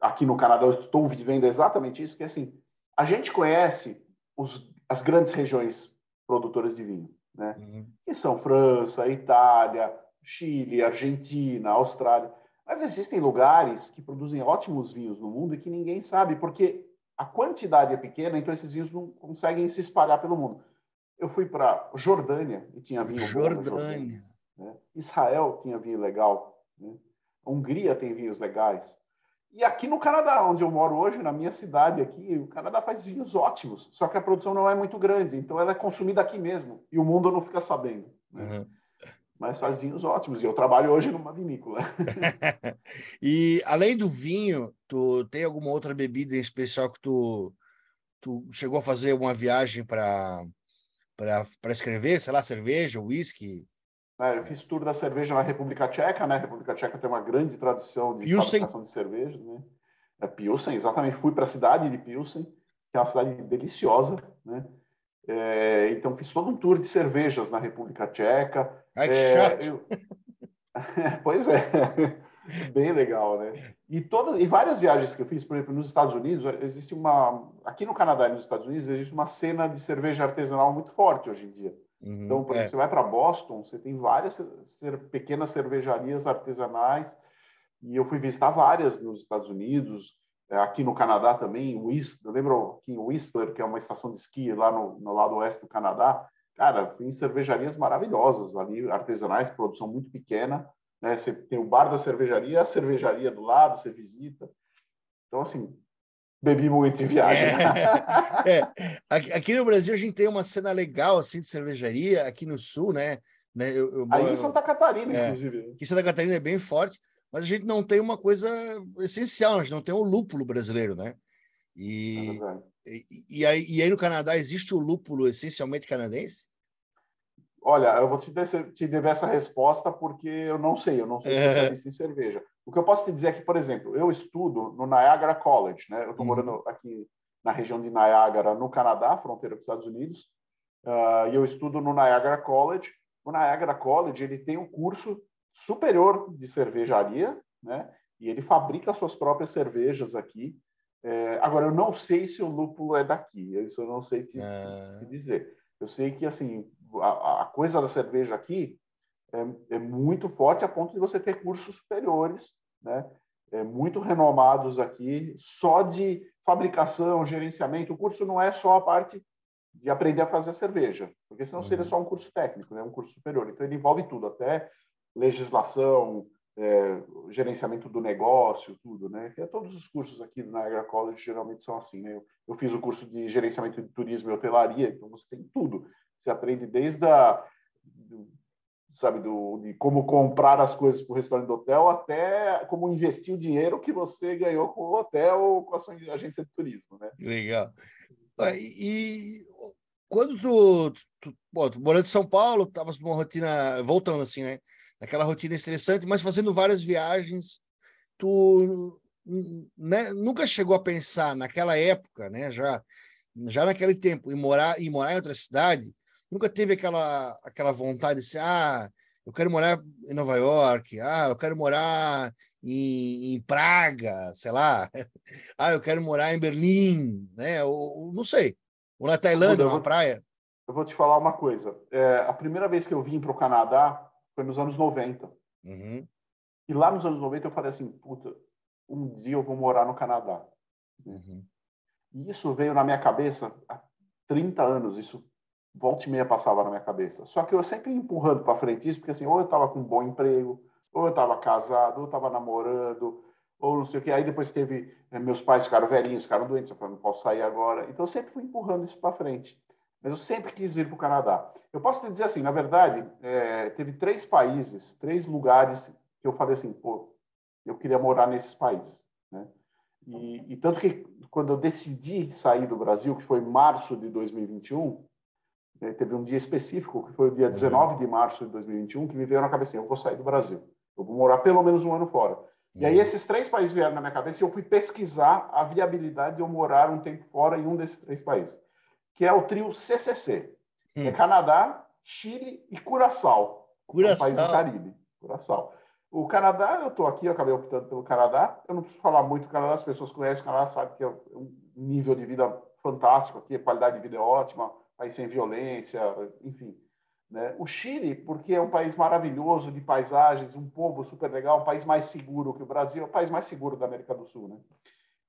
aqui no Canadá, eu estou vivendo exatamente isso, que, assim, a gente conhece os, as grandes regiões produtoras de vinho, né? Uhum. Que são França, Itália, Chile, Argentina, Austrália. Mas existem lugares que produzem ótimos vinhos no mundo e que ninguém sabe, porque a quantidade é pequena, então esses vinhos não conseguem se espalhar pelo mundo. Eu fui para Jordânia e tinha vinho Jordânia. bom. Jordânia. Né? Israel tinha vinho legal. Né? Hungria tem vinhos legais. E aqui no Canadá, onde eu moro hoje, na minha cidade aqui, o Canadá faz vinhos ótimos. Só que a produção não é muito grande, então ela é consumida aqui mesmo. E o mundo não fica sabendo. Uhum. Mas faz vinhos ótimos. E eu trabalho hoje numa vinícola. [LAUGHS] e além do vinho, tu tem alguma outra bebida em especial que tu, tu chegou a fazer uma viagem para para escrever, sei lá, cerveja, uísque? É, eu fiz tour da cerveja na República Tcheca, né? A República Tcheca tem uma grande tradição de Pilsen. fabricação de cerveja, né? É Pilsen, exatamente. Fui para a cidade de Pilsen, que é uma cidade deliciosa, né? É, então fiz todo um tour de cervejas na República Tcheca. Ai, que é, chato! Eu... [LAUGHS] pois é. Bem legal, né? E todas e várias viagens que eu fiz, por exemplo, nos Estados Unidos, existe uma aqui no Canadá e nos Estados Unidos existe uma cena de cerveja artesanal muito forte hoje em dia. Uhum, então, por é. exemplo, você vai para Boston, você tem várias pequenas cervejarias artesanais e eu fui visitar várias nos Estados Unidos, é, aqui no Canadá também, Whistler, lembro que em Whistler, que é uma estação de esqui lá no, no lado oeste do Canadá, cara, fui em cervejarias maravilhosas ali, artesanais, produção muito pequena, né? Você tem o bar da cervejaria, a cervejaria do lado, você visita. Então, assim, bebi muito em viagem. É, [LAUGHS] é. Aqui no Brasil a gente tem uma cena legal assim de cervejaria, aqui no sul, né? né eu, eu, Aí em Santa Catarina, é, inclusive. Aqui em Santa Catarina é bem forte, mas a gente não tem uma coisa essencial, a gente não tem o lúpulo brasileiro, né? E, é e, e, aí, e aí no Canadá existe o lúpulo essencialmente canadense? Olha, eu vou te, te dever essa resposta porque eu não sei, eu não sou é. especialista em cerveja. O que eu posso te dizer é que, por exemplo, eu estudo no Niagara College, né? Eu estou uhum. morando aqui na região de Niagara, no Canadá, fronteira com os Estados Unidos, uh, e eu estudo no Niagara College. O Niagara College ele tem um curso superior de cervejaria, né? E ele fabrica suas próprias cervejas aqui. É, agora, eu não sei se o lúpulo é daqui, isso eu não sei te, te é. dizer. Eu sei que, assim, a, a coisa da cerveja aqui é, é, muito forte a ponto de você ter cursos superiores, né? É, muito renomados aqui, só de fabricação, gerenciamento. O curso não é só a parte de aprender a fazer a cerveja, porque senão uhum. seria só um curso técnico, né? um curso superior. Então, ele envolve tudo, até legislação, é, gerenciamento do negócio, tudo, né? É todos os cursos aqui na Niagara College geralmente são assim, né? Eu, eu, fiz o curso de gerenciamento de turismo e hotelaria, então você tem tudo. Você aprende desde a, do, sabe, do, de como comprar as coisas para o restaurante do hotel até como investir o dinheiro que você ganhou com o hotel ou com a sua agência de turismo, né? Legal. E, e quando tu, tu, bom, tu morando em São Paulo, estava numa rotina, voltando assim, né? Naquela rotina estressante, mas fazendo várias viagens, tu né, nunca chegou a pensar naquela época, né? Já, já naquele tempo, em morar, em morar em outra cidade, nunca teve aquela, aquela vontade de ser, ah, eu quero morar em Nova York, ah, eu quero morar em, em Praga, sei lá, [LAUGHS] ah, eu quero morar em Berlim, né? Ou, não sei, ou na Tailândia, numa praia. Eu vou te falar uma coisa. É, a primeira vez que eu vim para o Canadá foi nos anos 90. Uhum. E lá nos anos 90 eu falei assim, puta, um dia eu vou morar no Canadá. Uhum. E isso veio na minha cabeça há 30 anos. Isso volta e meia passava na minha cabeça. Só que eu sempre empurrando para frente isso, porque assim, ou eu estava com um bom emprego, ou eu estava casado, ou eu estava namorando, ou não sei o que. Aí depois teve, eh, meus pais ficaram velhinhos, ficaram doentes, eu falei, não posso sair agora. Então eu sempre fui empurrando isso para frente. Mas eu sempre quis vir para o Canadá. Eu posso te dizer assim, na verdade, é, teve três países, três lugares que eu falei assim, pô, eu queria morar nesses países. Né? E, e, tanto que quando eu decidi sair do Brasil, que foi março de 2021, né, teve um dia específico, que foi o dia 19 uhum. de março de 2021, que me veio na cabeça, eu vou sair do Brasil. Eu vou morar pelo menos um ano fora. E aí uhum. esses três países vieram na minha cabeça e eu fui pesquisar a viabilidade de eu morar um tempo fora em um desses três países, que é o trio CCC. É hum. É Canadá, Chile e Curaçao. Curaçao. É um país do Caribe. Curaçao. O Canadá, eu estou aqui, eu acabei optando pelo Canadá. Eu não preciso falar muito do Canadá, as pessoas conhecem o Canadá, sabem que é um nível de vida fantástico aqui, a qualidade de vida é ótima, país sem violência, enfim. Né? O Chile, porque é um país maravilhoso de paisagens, um povo super legal, um país mais seguro que o Brasil, é o país mais seguro da América do Sul. Né?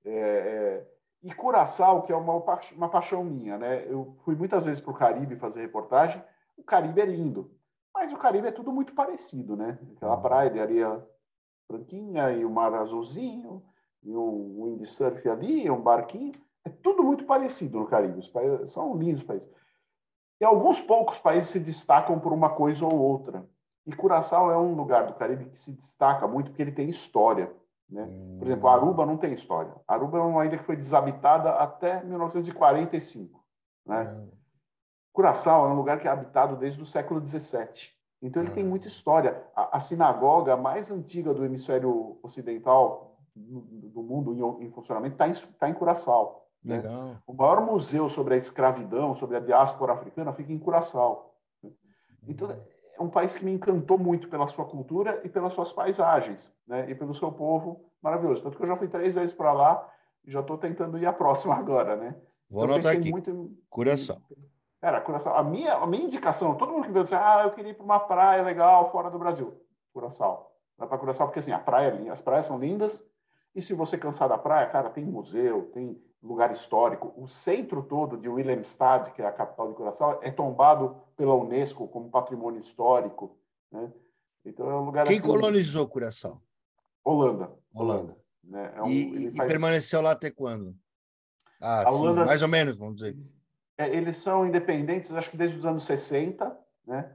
É, é... E Curaçao, que é uma, uma paixão minha. Né? Eu fui muitas vezes para o Caribe fazer reportagem. O Caribe é lindo. Mas o Caribe é tudo muito parecido, né? Aquela uhum. praia de areia branquinha e o mar azulzinho, e um windsurf ali, um barquinho. É tudo muito parecido no Caribe. Os países são lindos países. E alguns poucos países se destacam por uma coisa ou outra. E Curaçao é um lugar do Caribe que se destaca muito porque ele tem história. Né? Por exemplo, Aruba não tem história. Aruba é uma ilha que foi desabitada até 1945. Né? Curaçao é um lugar que é habitado desde o século XVII. Então ele tem muita história. A, a sinagoga mais antiga do hemisfério ocidental do mundo em, em funcionamento está em, tá em Curaçao. Né? O maior museu sobre a escravidão, sobre a diáspora africana, fica em Curaçao. Então é um país que me encantou muito pela sua cultura e pelas suas paisagens, né? E pelo seu povo maravilhoso. Tanto que eu já fui três vezes para lá e já estou tentando ir a próxima [LAUGHS] agora, né? Vou então, anotar aqui. Muito... Curaçao. Cara, Curaçao, a minha, a minha indicação, todo mundo que veio dizer, ah, eu queria ir para uma praia legal fora do Brasil. Curaçao. Vai para Curaçao porque assim, a praia, é as praias são lindas. E se você cansar da praia, cara, tem museu, tem lugar histórico. O centro todo de Willemstad, que é a capital de Curaçao, é tombado pela Unesco como patrimônio histórico. Né? Então é um lugar. Quem assim, colonizou Curaçao? Holanda. Holanda. Né? É um, e, faz... e, permaneceu lá até quando? Ah, Holanda... sim, mais ou menos, vamos dizer é, eles são independentes, acho que desde os anos 60, né?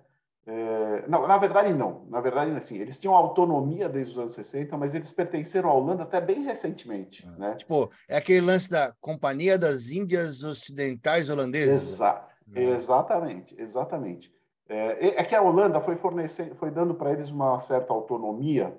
É, não, na verdade não. Na verdade, assim, eles tinham autonomia desde os anos 60, mas eles pertenceram à Holanda até bem recentemente, ah, né? Tipo, é aquele lance da Companhia das Índias Ocidentais Holandesas. Exa ah. Exatamente, exatamente. É, é, que a Holanda foi fornecendo, foi dando para eles uma certa autonomia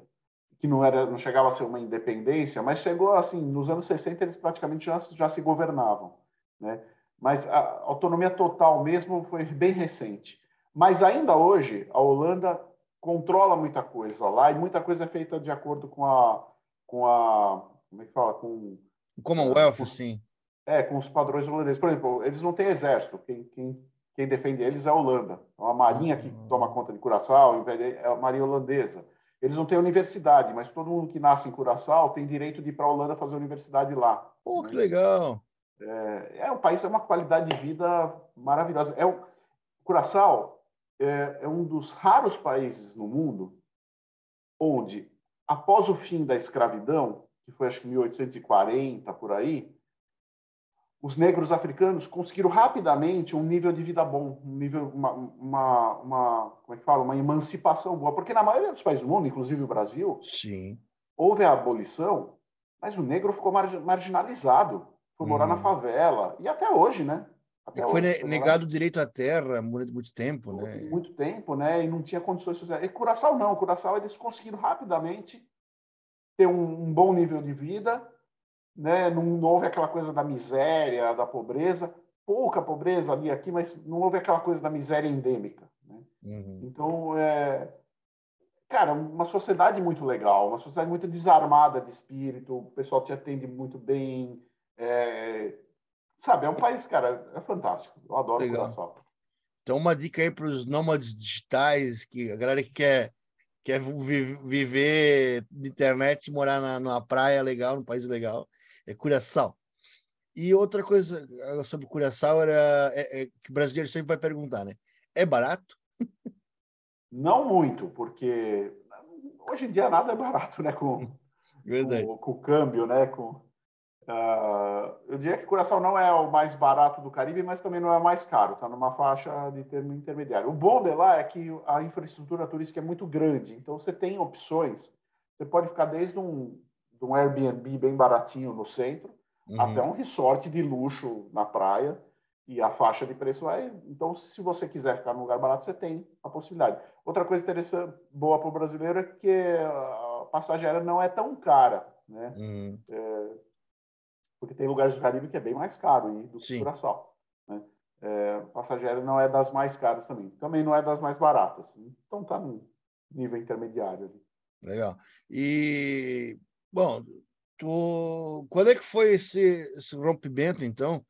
que não era, não chegava a ser uma independência, mas chegou assim, nos anos 60 eles praticamente já, já se governavam, né? mas a autonomia total mesmo foi bem recente. Mas ainda hoje, a Holanda controla muita coisa lá e muita coisa é feita de acordo com a. Com a como é que fala? Com. Commonwealth, com, sim. É, com os padrões holandeses. Por exemplo, eles não têm exército. Quem, quem, quem defende eles é a Holanda. Então, a marinha que ah. toma conta de Curaçao é a marinha holandesa. Eles não têm universidade, mas todo mundo que nasce em Curaçao tem direito de ir para a Holanda fazer universidade lá. Pô, que legal! É, é um país, é uma qualidade de vida maravilhosa. É o Curaçao é, é um dos raros países no mundo onde, após o fim da escravidão, que foi acho que 1840 por aí, os negros africanos conseguiram rapidamente um nível de vida bom, um nível, uma, uma, uma, como é que fala, uma emancipação boa, porque na maioria dos países do mundo, inclusive o Brasil, Sim. houve a abolição, mas o negro ficou marginalizado foi morar na uhum. favela. E até hoje, né? Até foi hoje, negado o direito à terra muito, muito tempo, muito, né? Muito tempo, né? E não tinha condições sociais. E Curaçao não. Curaçao eles conseguiram rapidamente ter um, um bom nível de vida, né? Não, não, houve aquela coisa da miséria, da pobreza. Pouca pobreza ali aqui, mas não houve aquela coisa da miséria endêmica. Né? Uhum. Então, é, cara, uma sociedade muito legal, uma sociedade muito desarmada de espírito, o pessoal te atende muito bem, é, sabe, é um país, cara, é fantástico. Eu adoro Legal. Curaçao. Então, uma dica aí para os nômades digitais, que a galera que quer, quer viver de internet, morar na, numa praia legal, num país legal, é Curaçao. E outra coisa sobre Curaçao era é, é, que o brasileiro sempre vai perguntar, né? É barato? [LAUGHS] Não muito, porque hoje em dia nada é barato, né? Com, [LAUGHS] Verdade. com, com o câmbio, né? Com, Uh, eu diria que Curaçao não é o mais barato do Caribe, mas também não é o mais caro, está numa faixa de termo intermediário. O bom de lá é que a infraestrutura turística é muito grande, então você tem opções. você pode ficar desde um, um Airbnb bem baratinho no centro uhum. até um resort de luxo na praia e a faixa de preço vai. Então, se você quiser ficar num lugar barato, você tem a possibilidade. Outra coisa interessante, boa para o brasileiro, é que a passagem aérea não é tão cara, né? Uhum. É, porque tem lugares do Caribe que é bem mais caro ir do que Curaçao. Né? É, passagem aérea não é das mais caras também. Também não é das mais baratas. Então, está no nível intermediário. Ali. Legal. E, bom, tu, quando é que foi esse, esse rompimento, então,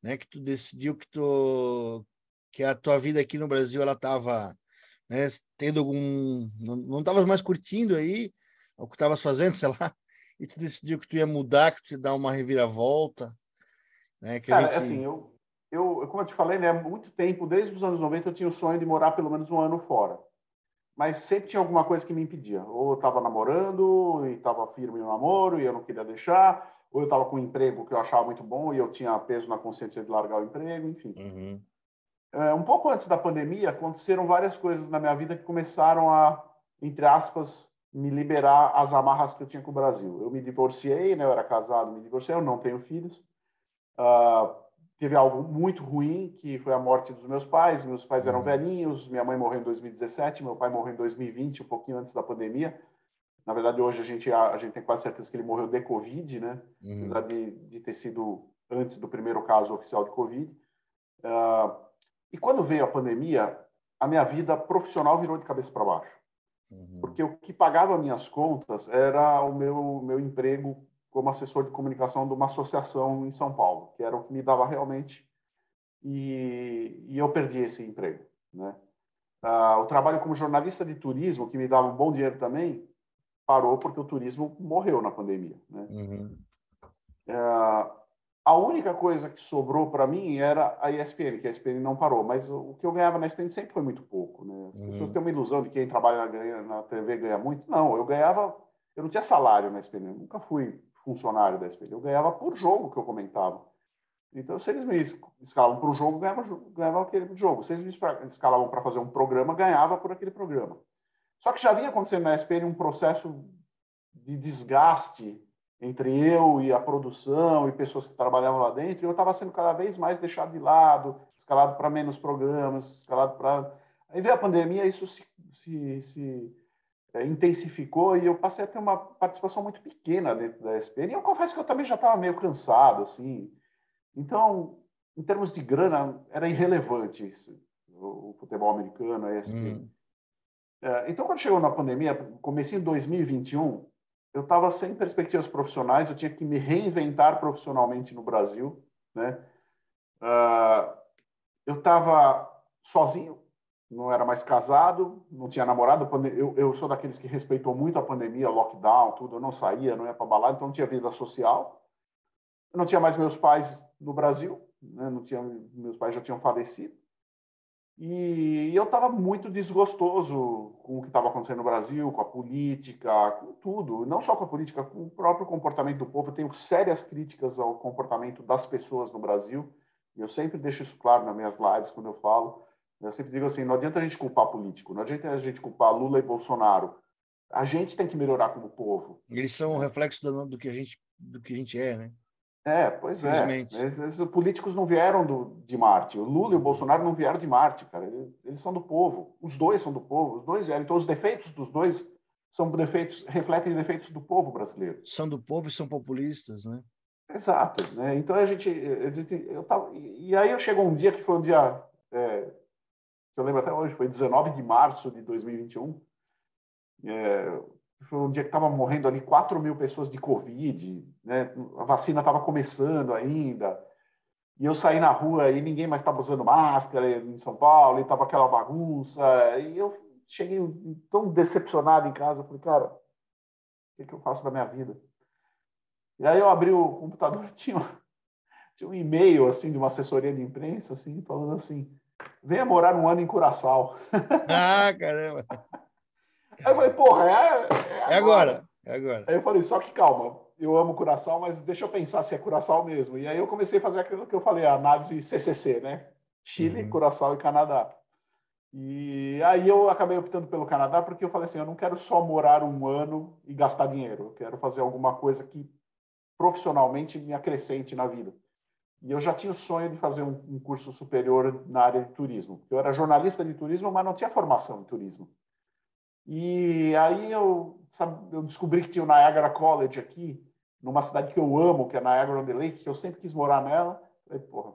né, que tu decidiu que tu que a tua vida aqui no Brasil ela estava né, tendo algum não estavas mais curtindo aí o que estavas fazendo, [LAUGHS] sei lá, e tu decidiu que tu ia mudar, que tu ia dar uma reviravolta, né? Que Cara, gente... assim, eu, eu, como eu te falei, né, há muito tempo, desde os anos 90, eu tinha o sonho de morar pelo menos um ano fora mas sempre tinha alguma coisa que me impedia. Ou eu estava namorando e estava firme no namoro e eu não queria deixar, ou eu estava com um emprego que eu achava muito bom e eu tinha peso na consciência de largar o emprego, enfim. Uhum. É, um pouco antes da pandemia, aconteceram várias coisas na minha vida que começaram a, entre aspas, me liberar as amarras que eu tinha com o Brasil. Eu me divorciei, né? Eu era casado, me divorciei, eu não tenho filhos. Uh, teve algo muito ruim, que foi a morte dos meus pais. Meus pais eram uhum. velhinhos, minha mãe morreu em 2017, meu pai morreu em 2020, um pouquinho antes da pandemia. Na verdade, hoje a gente, a, gente tem quase certeza que ele morreu de Covid, né? Uhum. Apesar de, de ter sido antes do primeiro caso oficial de Covid. Uh, e quando veio a pandemia, a minha vida profissional virou de cabeça para baixo. Uhum. Porque o que pagava minhas contas era o meu, meu emprego como assessor de comunicação de uma associação em São Paulo, que era o que me dava realmente, e, e eu perdi esse emprego. Né? Ah, o trabalho como jornalista de turismo, que me dava um bom dinheiro também, parou porque o turismo morreu na pandemia. Né? Uhum. Ah, a única coisa que sobrou para mim era a ESPN, que a ESPN não parou, mas o que eu ganhava na ESPN sempre foi muito pouco. Né? As uhum. pessoas têm uma ilusão de que quem trabalha na, na TV ganha muito. Não, eu ganhava, eu não tinha salário na ESPN, eu nunca fui funcionário da SPN. Eu ganhava por jogo que eu comentava. Então, se eles me escalavam para o jogo, ganhava, ganhava aquele jogo. Se eles me escalavam para fazer um programa, ganhava por aquele programa. Só que já vinha acontecendo na SPN um processo de desgaste entre eu e a produção e pessoas que trabalhavam lá dentro, eu estava sendo cada vez mais deixado de lado, escalado para menos programas, escalado para. Aí veio a pandemia, isso se, se, se é, intensificou e eu passei a ter uma participação muito pequena dentro da ESPN. E eu confesso que eu também já estava meio cansado, assim. Então, em termos de grana, era irrelevante isso, o, futebol americano, a ESPN. Hum. É, então, quando chegou na pandemia, comecei em 2021, eu estava sem perspectivas profissionais, eu tinha que me reinventar profissionalmente no Brasil, né? Uh, eu estava sozinho, não era mais casado, não tinha namorado. Eu, eu sou daqueles que respeitou muito a pandemia, lockdown, tudo. Eu não saía, não ia para balada, então não tinha vida social. Eu não tinha mais meus pais no Brasil, né? não tinha, meus pais já tinham falecido. E eu estava muito desgostoso com o que estava acontecendo no Brasil, com a política, com tudo. Não só com a política, com o próprio comportamento do povo. Eu tenho sérias críticas ao comportamento das pessoas no Brasil. E eu sempre deixo isso claro nas minhas lives, quando eu falo eu sempre digo assim, não adianta a gente culpar político, não adianta a gente culpar Lula e Bolsonaro. A gente tem que melhorar como povo. Eles são um reflexo do, do que a gente do que a gente é, né? É, pois é. Esses políticos não vieram do, de Marte. O Lula e o Bolsonaro não vieram de Marte, cara. Eles, eles, são do povo. Os dois são do povo. Os dois vieram. Então, os defeitos dos dois são defeitos, refletem defeitos do povo brasileiro. São do povo e são populistas, né? Exato. Né? Então, a gente, gente eu tava, e aí eu chegou um dia que foi um dia é, eu lembro até hoje, foi 19 de março de 2021. É, foi um dia que estava morrendo ali 4 mil pessoas de Covid, né? a vacina estava começando ainda, e eu saí na rua e ninguém mais estava usando máscara em São Paulo, e estava aquela bagunça, e eu cheguei tão decepcionado em casa, falei, cara, o que, que eu faço da minha vida? E aí eu abri o computador, [LAUGHS] tinha, tinha um e-mail, assim, de uma assessoria de imprensa, assim, falando assim, venha morar um ano em Curaçao. [LAUGHS] Ah, caramba! Aí eu falei, porra, é, é, é agora. É agora. Aí eu falei, só que calma, eu amo Curaçao, mas deixa eu pensar se é Curaçao mesmo. E aí eu comecei a fazer aquilo que eu falei, a análise CCC, né? Chile, uhum. Curaçao e Canadá. E aí eu acabei optando pelo Canadá porque eu falei assim, eu não quero só morar um ano e gastar dinheiro, eu quero fazer alguma coisa que profissionalmente me acrescente na vida. E eu já tinha o sonho de fazer um, um curso superior na área de turismo. Eu era jornalista de turismo, mas não tinha formação em turismo. E aí eu, sabe, eu descobri que tinha o Niagara College aqui, numa cidade que eu amo, que é Niagara-on-the-Lake, que eu sempre quis morar nela. Falei, porra,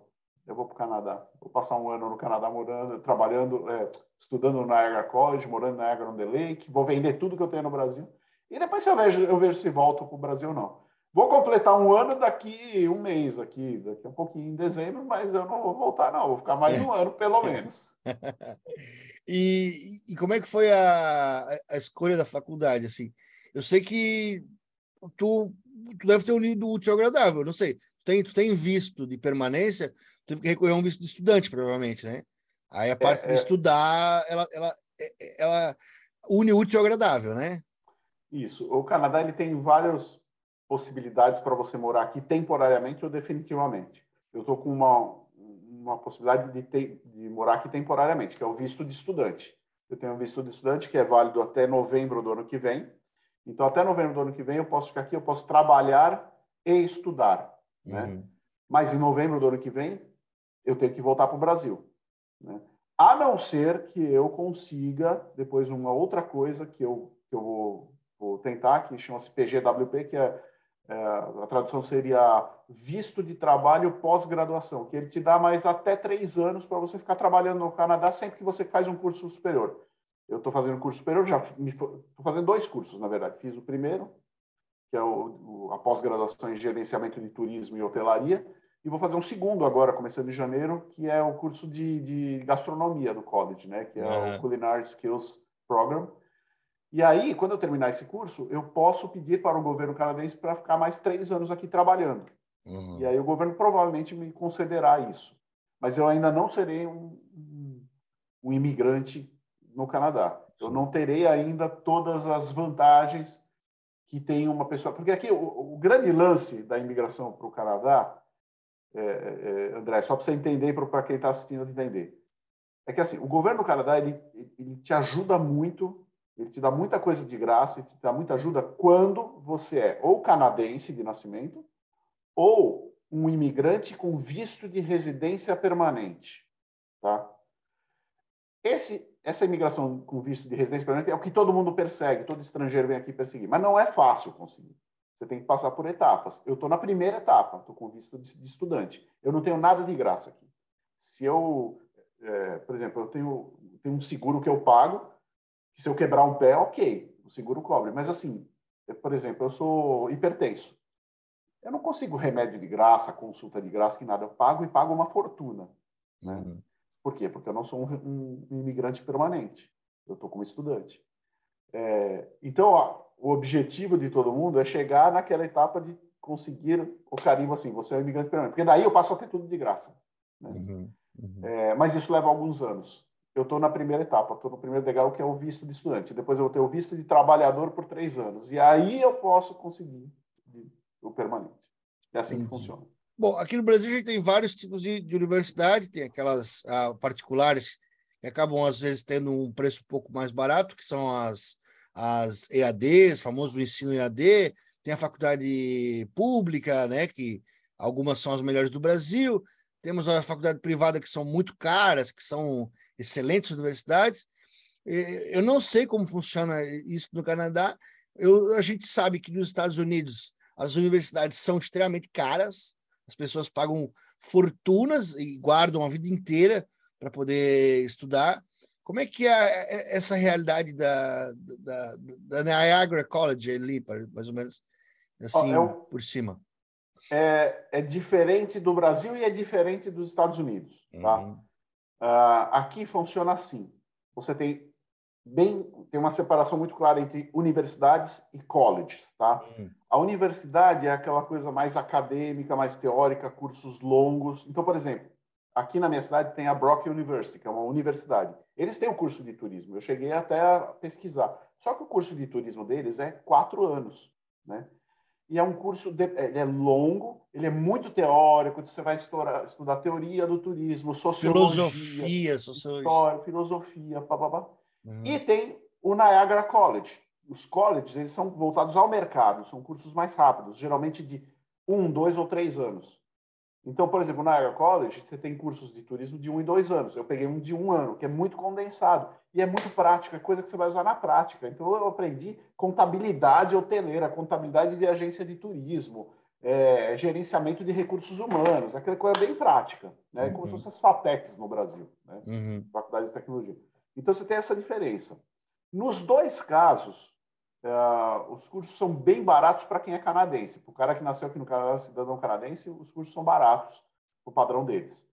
eu vou para o Canadá. Vou passar um ano no Canadá morando, trabalhando, é, estudando no Niagara College, morando no Niagara-on-the-Lake. Vou vender tudo que eu tenho no Brasil. E depois eu vejo, eu vejo se volto para o Brasil ou não. Vou completar um ano daqui um mês aqui, daqui a um pouquinho em dezembro, mas eu não vou voltar, não. Vou ficar mais um ano, pelo menos. [LAUGHS] e, e como é que foi a, a escolha da faculdade? Assim, eu sei que tu, tu deve ter unido o útil agradável, não sei. Tu tem, tu tem visto de permanência, teve que recorrer a um visto de estudante, provavelmente, né? Aí a parte é, de é... estudar, ela, ela, é, ela une o útil ao agradável, né? Isso. O Canadá ele tem vários possibilidades para você morar aqui temporariamente ou definitivamente. Eu estou com uma, uma possibilidade de, ter, de morar aqui temporariamente, que é o visto de estudante. Eu tenho um visto de estudante que é válido até novembro do ano que vem. Então, até novembro do ano que vem, eu posso ficar aqui, eu posso trabalhar e estudar. Né? Uhum. Mas em novembro do ano que vem, eu tenho que voltar para o Brasil. Né? A não ser que eu consiga, depois, uma outra coisa que eu, que eu vou, vou tentar, que chama-se PGWP, que é, a tradução seria visto de trabalho pós-graduação, que ele te dá mais até três anos para você ficar trabalhando no Canadá sempre que você faz um curso superior. Eu estou fazendo curso superior, já estou fazendo dois cursos, na verdade. Fiz o primeiro, que é o, o a pós-graduação em gerenciamento de turismo e hotelaria, e vou fazer um segundo agora, começando em janeiro, que é o curso de, de gastronomia do college, né? Que é uhum. o Culinary Skills Program e aí, quando eu terminar esse curso, eu posso pedir para o governo canadense para ficar mais três anos aqui trabalhando. Uhum. E aí o governo provavelmente me concederá isso. Mas eu ainda não serei um, um, um imigrante no Canadá. Sim. Eu não terei ainda todas as vantagens que tem uma pessoa. Porque aqui o, o grande lance da imigração para o Canadá, é, é, André, só para você entender e para quem está assistindo entender, é que assim, o governo do Canadá ele, ele te ajuda muito ele te dá muita coisa de graça, ele te dá muita ajuda quando você é ou canadense de nascimento ou um imigrante com visto de residência permanente, tá? Esse, essa imigração com visto de residência permanente é o que todo mundo persegue, todo estrangeiro vem aqui perseguir, mas não é fácil conseguir. Você tem que passar por etapas. Eu estou na primeira etapa, estou com visto de, estudante. Eu não tenho nada de graça aqui. Se eu, é, por exemplo, eu tenho, tenho um seguro que eu pago, se eu quebrar um pé, ok, o seguro cobre. Mas assim, por exemplo, eu sou hipertenso. Eu não consigo remédio de graça, consulta de graça, que nada. Eu pago e pago uma fortuna. Né? Uhum. Por quê? Porque eu não sou um, um, um imigrante permanente. Eu estou como estudante. É, então, ó, o objetivo de todo mundo é chegar naquela etapa de conseguir o carimbo assim, você é um imigrante permanente. Porque daí eu passo a ter tudo de graça. Né? Uhum. Uhum. É, mas isso leva alguns anos eu estou na primeira etapa, estou no primeiro degrau, que é o visto de estudante. Depois eu vou ter o visto de trabalhador por três anos. E aí eu posso conseguir o permanente. É assim Entendi. que funciona. Bom, aqui no Brasil a gente tem vários tipos de, de universidade, tem aquelas ah, particulares que acabam, às vezes, tendo um preço um pouco mais barato, que são as, as EADs, famoso ensino EAD, tem a faculdade pública, né, que algumas são as melhores do Brasil, temos a faculdade privada que são muito caras, que são excelentes universidades. Eu não sei como funciona isso no Canadá. Eu, a gente sabe que nos Estados Unidos as universidades são extremamente caras, as pessoas pagam fortunas e guardam a vida inteira para poder estudar. Como é que é, é essa realidade da, da, da Niagara College ali, mais ou menos, assim, oh, eu, por cima? É, é, diferente do Brasil e é diferente dos Estados Unidos. Tá? Uhum. Uh, aqui funciona assim: você tem bem tem uma separação muito clara entre universidades e colleges, tá? Uhum. A universidade é aquela coisa mais acadêmica, mais teórica, cursos longos. Então, por exemplo, aqui na minha cidade tem a Brock University, que é uma universidade. Eles têm o um curso de turismo. Eu cheguei até a pesquisar. Só que o curso de turismo deles é quatro anos, né? E é um curso de, ele é longo, ele é muito teórico, você vai estudar, estudar teoria do turismo, sociologia, filosofia, sociologia. história, filosofia, pá, pá, pá. Uhum. E tem o Niagara College. Os colleges eles são voltados ao mercado, são cursos mais rápidos, geralmente de um, dois ou três anos. Então, por exemplo, na Niagara College, você tem cursos de turismo de um e dois anos. Eu peguei um de um ano, que é muito condensado. E é muito prático, é coisa que você vai usar na prática. Então, eu aprendi contabilidade hoteleira, contabilidade de agência de turismo, é, gerenciamento de recursos humanos, aquela coisa bem prática, né? Uhum. Como se fossem as FATECs no Brasil, né? Uhum. Faculdade de Tecnologia. Então, você tem essa diferença. Nos dois casos, uh, os cursos são bem baratos para quem é canadense. Para o cara que nasceu aqui no Canadá, cidadão canadense, os cursos são baratos, o padrão deles.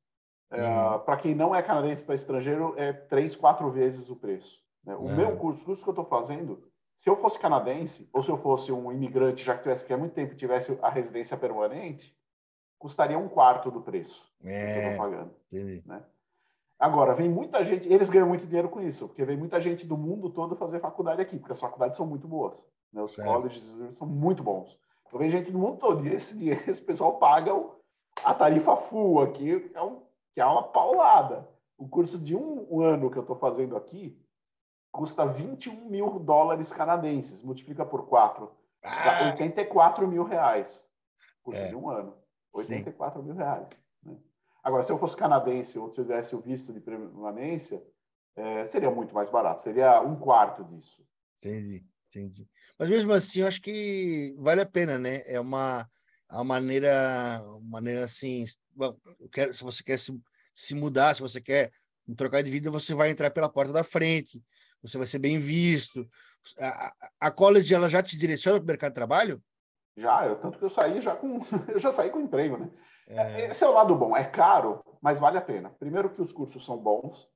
Uh, para quem não é canadense para estrangeiro, é três, quatro vezes o preço. Né? O meu curso, o curso que eu estou fazendo, se eu fosse canadense, ou se eu fosse um imigrante, já que tivesse aqui há muito tempo tivesse a residência permanente, custaria um quarto do preço é, que eu estou é, pagando. Né? Agora, vem muita gente, eles ganham muito dinheiro com isso, porque vem muita gente do mundo todo fazer faculdade aqui, porque as faculdades são muito boas. Né? Os certo. colleges são muito bons. Então vem gente do mundo todo, e esse dinheiro, [LAUGHS] esse pessoal paga a tarifa full aqui, é um, que é uma paulada. O curso de um, um ano que eu estou fazendo aqui custa 21 mil dólares canadenses, multiplica por 4, ah. 84 mil reais. Curso é. de um ano. 84 Sim. mil reais. Agora, se eu fosse canadense ou tivesse o visto de permanência, é, seria muito mais barato, seria um quarto disso. Entendi, entendi. Mas mesmo assim, eu acho que vale a pena, né? É uma, a maneira, maneira assim. Bom, quero, se você quer se, se mudar, se você quer trocar de vida, você vai entrar pela porta da frente, você vai ser bem visto. A, a college ela já te direciona para o mercado de trabalho? Já, eu, tanto que eu saí já com [LAUGHS] eu já saí com emprego, né? É... Esse é o lado bom. É caro, mas vale a pena. Primeiro que os cursos são bons.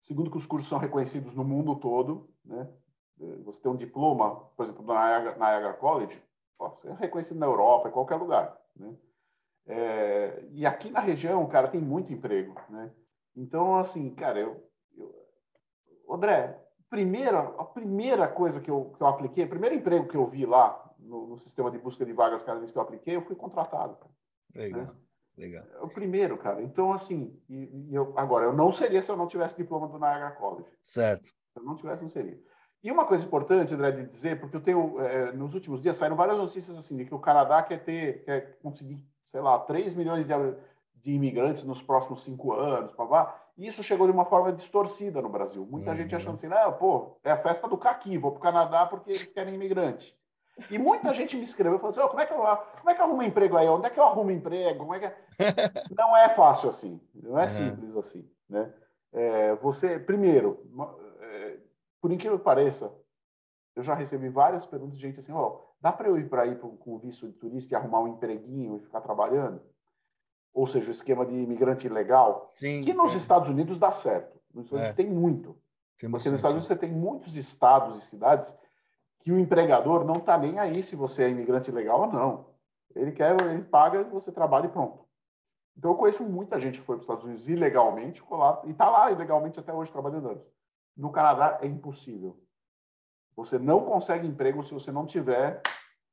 Segundo que os cursos são reconhecidos no mundo todo. Né? Você tem um diploma, por exemplo, na Niagara, Niagara College, você é reconhecido na Europa, em qualquer lugar. Né? É... e aqui na região, cara, tem muito emprego. Né? Então, assim, cara, eu, eu... André, primeira, a primeira coisa que eu, que eu apliquei, o primeiro emprego que eu vi lá no, no sistema de busca de vagas canadense que eu apliquei, eu fui contratado. Legal. Né? Legal. É o primeiro, cara. Então, assim, e, e eu, agora, eu não seria se eu não tivesse diploma do Niagara College. Certo. Se eu não tivesse, não seria. E uma coisa importante, André, de dizer, porque eu tenho, é, nos últimos dias saíram várias notícias assim, de que o Canadá quer ter, quer conseguir, sei lá, 3 milhões de, de imigrantes nos próximos cinco anos, pá, e isso chegou de uma forma distorcida no Brasil. Muita uhum. gente achando assim, não, pô, é a festa do caqui, vou para o Canadá porque eles querem imigrante. E muita gente me escreveu falou assim: oh, como, é que eu, como é que eu arrumo emprego aí? Onde é que eu arrumo emprego? Como é que é? [LAUGHS] Não é fácil assim, não é, é. simples assim. Né? É, você, primeiro, é, por incrível que pareça, eu já recebi várias perguntas de gente assim: ó, oh, dá para eu ir para ir com o visto de turista e arrumar um empreguinho e ficar trabalhando? Ou seja, o esquema de imigrante ilegal, Sim, que nos é. Estados Unidos dá certo. Nos Estados Unidos é. tem muito. Tem Porque nos Estados Unidos você tem muitos estados e cidades que o empregador não está nem aí se você é imigrante legal ou não. Ele quer, ele paga, você trabalha e pronto. Então eu conheço muita gente que foi para os Estados Unidos ilegalmente e está lá ilegalmente até hoje trabalhando. No Canadá é impossível. Você não consegue emprego se você não tiver.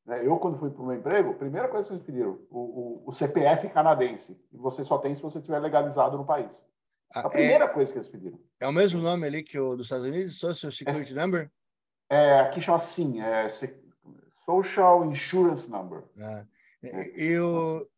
Né? Eu, quando fui para o meu emprego, a primeira coisa que eles pediram, o, o, o, CPF canadense. E você só tem se você estiver legalizado no país. A ah, primeira é, coisa que eles pediram. É o mesmo nome ali que o dos Estados Unidos? Social Security é, Number? É, aqui chama assim, é Social Insurance Number. Ah, é. Eu,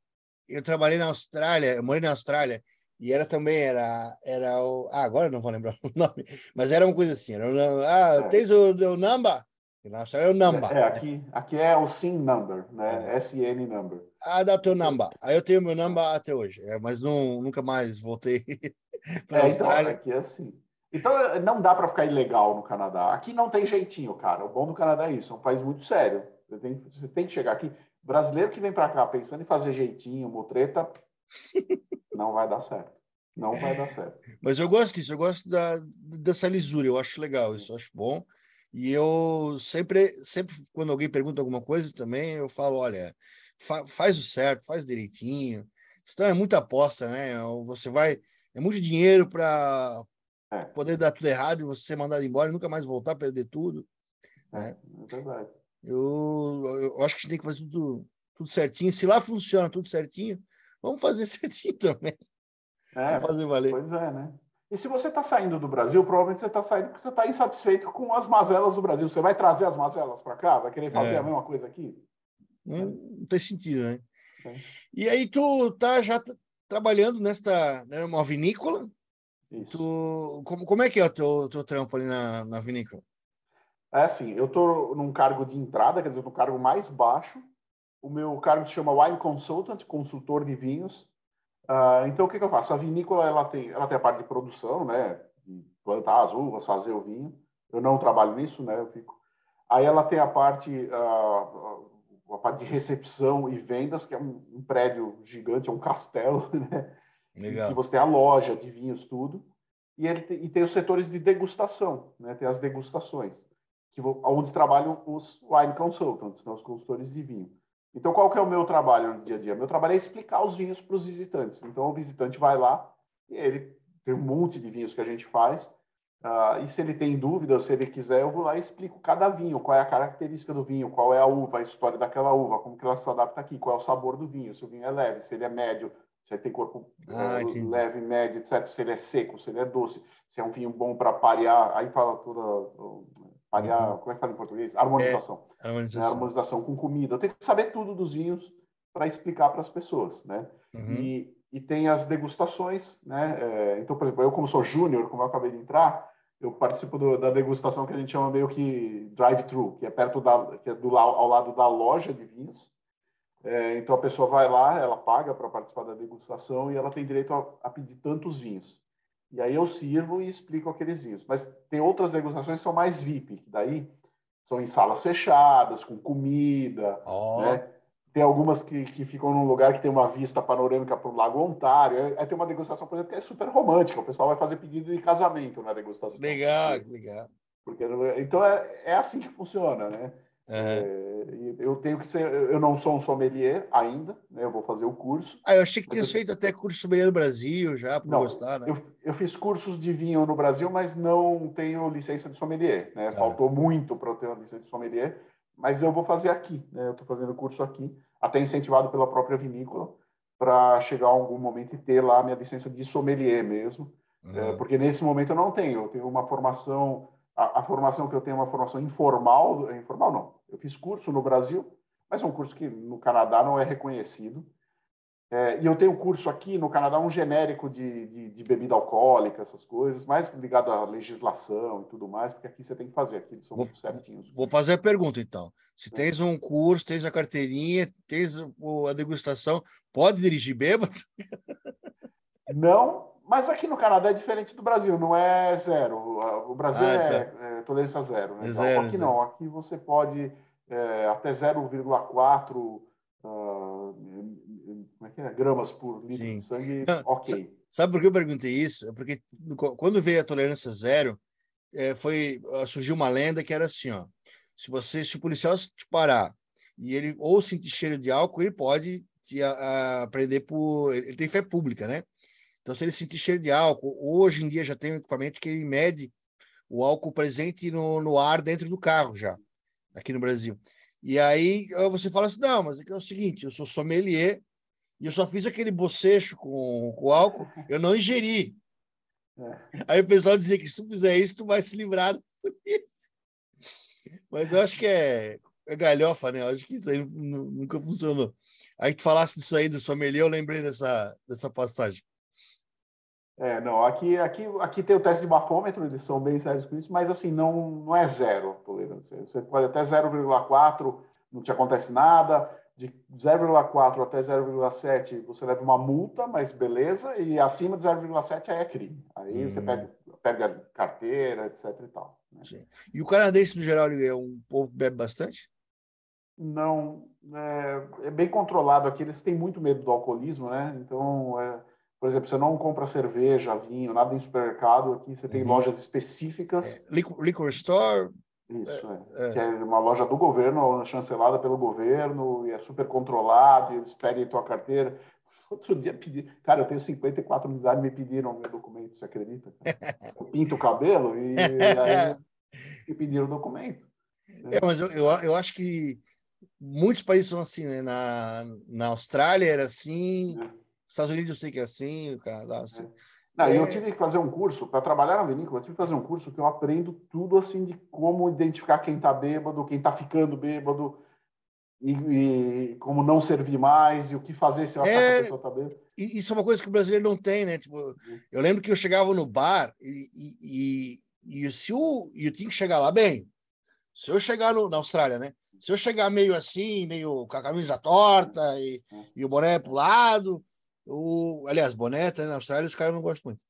eu trabalhei na Austrália, eu morei na Austrália, e era também, era, era o... Ah, agora não vou lembrar [LAUGHS] o nome, mas era uma coisa assim, era o, ah, é. tens o, o number? Na Austrália é o number. É, aqui, aqui é o SIN number, né? É. SN number. Ah, dá o teu number. Aí eu tenho meu number até hoje, é, mas não, nunca mais voltei [LAUGHS] para a é, então, Austrália. Então, aqui é assim. Então, não dá para ficar ilegal no Canadá. Aqui não tem jeitinho, cara. O bom do Canadá é isso, é um país muito sério. Você tem, você tem que chegar aqui. Brasileiro que vem para cá pensando em fazer jeitinho, mutreta, [LAUGHS] não vai dar certo. Não vai dar certo. Mas eu gosto disso, eu gosto da, dessa lisura, eu acho legal, isso eu acho bom. E eu sempre, sempre quando alguém pergunta alguma coisa também, eu falo, olha, fa faz o certo, faz direitinho. Senão é muita aposta, né? Você vai, é muito dinheiro para é. Poder dar tudo errado e você ser mandado embora e nunca mais voltar, perder tudo. É, né? é verdade. Eu, eu acho que a gente tem que fazer tudo, tudo certinho. Se lá funciona tudo certinho, vamos fazer [LAUGHS] certinho também. É, vamos fazer valer. Pois é, né? E se você está saindo do Brasil, provavelmente você está saindo porque você está insatisfeito com as mazelas do Brasil. Você vai trazer as mazelas para cá? Vai querer fazer é. a mesma coisa aqui? Não, não tem sentido, né? É. E aí tu tá já trabalhando nesta numa vinícola? Isso. Tu, como, como é que é o teu, teu trampo ali na, na vinícola? É assim, eu estou num cargo de entrada, quer dizer, no cargo mais baixo. O meu cargo se chama Wine Consultant, consultor de vinhos. Uh, então, o que, que, eu faço? A vinícola ela tem, ela tem a parte de produção, né? De plantar as uvas, fazer o vinho. Eu não trabalho nisso, né? Eu fico. Aí ela tem a parte, uh, a parte de recepção e vendas, que é um, um prédio gigante, é um castelo, [LAUGHS] né? Legal. Que você tem a loja de vinhos, tudo. E, ele tem, e tem os setores de degustação, né? Tem as degustações, que onde trabalham os wine consultants, né? os consultores de vinho. Então, qual que é o meu trabalho no dia a dia? Meu trabalho é explicar os vinhos para os visitantes. Então, o visitante vai lá e ele tem um monte de vinhos que a gente faz. Uh, e se ele tem dúvidas, se ele quiser, eu vou lá e explico cada vinho, qual é a característica do vinho, qual é a uva, a história daquela uva, como que ela se adapta aqui, qual é o sabor do vinho, se o vinho é leve, se ele é médio, se ele tem corpo ah, uh, leve, médio, etc. Se ele é seco, se ele é doce, se é um vinho bom para parear. Aí fala toda Parear, uhum. como é que fala em português? Harmonização. É, harmonização. É, harmonização com comida. Eu tenho que saber tudo dos vinhos para explicar para as pessoas, né? Uhum. E, e tem as degustações, né? É, então, por exemplo, eu como sou júnior, como eu acabei de entrar, eu participo do, da degustação que a gente chama meio que drive-thru, que é perto da, que é do ao lado da loja de vinhos. É, então a pessoa vai lá, ela paga para participar da degustação e ela tem direito a, a pedir tantos vinhos. E aí eu sirvo e explico aqueles vinhos. Mas tem outras degustações que são mais VIP, que daí são em salas fechadas, com comida, oh. né? Tem algumas que, que ficam num lugar que tem uma vista panorâmica para o Lago Ontário. Aí tem uma degustação, por exemplo, que é super romântica. O pessoal vai fazer pedido de casamento na degustação. Legal, legal. Porque, então é, é assim que funciona, né? É, eu tenho que ser, eu não sou um sommelier ainda, né? Eu vou fazer o curso. Ah, eu achei que tinha eu... feito até curso sommelier no Brasil já para gostar, né? Eu, eu, fiz cursos de vinho no Brasil, mas não tenho licença de sommelier, né? Ah. Faltou muito para eu ter uma licença de sommelier, mas eu vou fazer aqui, né? Eu estou fazendo o curso aqui, até incentivado pela própria vinícola, para chegar a algum momento e ter lá a minha licença de sommelier mesmo, uhum. é, porque nesse momento eu não tenho. Eu tenho uma formação a, a, formação que eu tenho é uma formação informal, informal não, eu fiz curso no Brasil, mas é um curso que no Canadá não é reconhecido. É, e eu tenho curso aqui no Canadá, um genérico de, de, de, bebida alcoólica, essas coisas, mais ligado à legislação e tudo mais, porque aqui você tem que fazer, aqui eles são vou, certinhos. Vou fazer a pergunta, então. Se é. tens um curso, tens a carteirinha, tens a degustação, pode dirigir bêbado? Não, mas aqui no Canadá é diferente do Brasil, não é zero. O Brasil ah, é, tá. é, tolerância zero. Né? É então, aqui zero. não, aqui você pode é, até 0,4 uh, como é que é? gramas por litro Sim. de sangue, não, ok. Sabe por que eu perguntei isso? É porque quando veio a tolerância zero, é, foi surgiu uma lenda que era assim, ó, se você se o policial te parar e ele ou sentir cheiro de álcool, ele pode te a, a prender por ele tem fé pública, né? Então, se ele sentir cheiro de álcool, hoje em dia já tem um equipamento que ele mede o álcool presente no, no ar dentro do carro já, aqui no Brasil. E aí você fala assim, não, mas é, é o seguinte, eu sou sommelier e eu só fiz aquele bocecho com, com álcool, eu não ingeri. É. Aí o pessoal dizia que se tu fizer isso, tu vai se livrar por isso. Mas eu acho que é, é galhofa, né? Eu acho que isso aí nunca funcionou. Aí tu falasse disso aí do sommelier, eu lembrei dessa, dessa passagem. É, não, aqui, aqui, aqui tem o teste de bafômetro, eles são bem sérios com isso, mas assim, não, não é zero tolerância. Você pode até 0,4, não te acontece nada, de 0,4 até 0,7 você leva uma multa, mas beleza, e acima de 0,7 aí é crime. Aí hum. você perde, perde a carteira, etc e tal. Né? E o canadense, no geral, ele é um povo que bebe bastante? Não, é, é, bem controlado aqui, eles têm muito medo do alcoolismo, né? Então, é, por exemplo, você não compra cerveja, vinho, nada em supermercado. Aqui você tem uhum. lojas específicas. É, liquor, liquor, Store. Isso, é, é. Que é uma loja do governo, chancelada pelo governo, e é super controlado, e eles pedem tua carteira. [LAUGHS] Outro dia pedi, cara, eu tenho 54 unidades, me pediram meu documento, você acredita? [LAUGHS] Eu pinto o cabelo e aí [LAUGHS] pediram o documento. É, mas eu, eu, eu acho que muitos países são assim, né? Na, na Austrália era assim, é. Estados Unidos eu sei que é assim, o Canadá assim. É. Não, é... Eu tive que fazer um curso, para trabalhar na vinícola, eu tive que fazer um curso que eu aprendo tudo assim de como identificar quem está bêbado, quem está ficando bêbado, e, e, como não servir mais, e o que fazer se eu achar é... que a pessoa está bêbada. Isso é uma coisa que o brasileiro não tem, né? Tipo, eu lembro que eu chegava no bar e, e, e, se o, eu tinha que chegar lá bem. Se eu chegar no, na Austrália, né? Se eu chegar meio assim, meio com a camisa torta e, e o boné pro lado, o, aliás, boné tá, na Austrália os caras não gostam muito.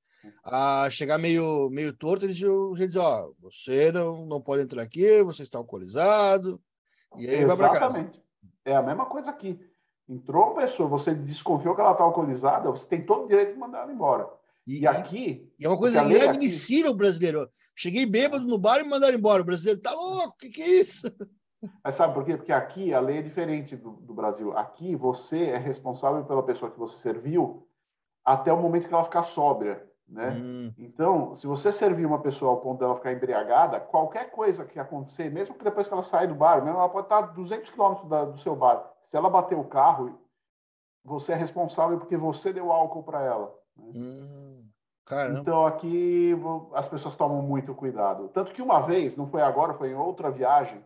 A chegar meio, meio torto, eles dizem, ó, você não, não pode entrar aqui, você está alcoolizado, e aí Exatamente. vai para casa. É a mesma coisa aqui. Entrou uma pessoa, você desconfiou que ela está alcoolizada, você tem todo o direito de mandar ela embora. E, e aqui. E é uma coisa inadmissível, aqui... brasileiro. Cheguei bêbado no bar e me mandaram embora. O brasileiro tá louco, o que, que é isso? Mas sabe por quê? Porque aqui a lei é diferente do, do, Brasil. Aqui você é responsável pela pessoa que você serviu até o momento que ela ficar sóbria, né? Hum. Então, se você servir uma pessoa ao ponto dela ficar embriagada, qualquer coisa que acontecer, mesmo que depois que ela sair do bar, mesmo ela pode estar a 200 quilômetros do seu bar. Se ela bater o carro, você é responsável porque você deu álcool para ela. Né? Hum. Então aqui as pessoas tomam muito cuidado. Tanto que uma vez, não foi agora, foi em outra viagem,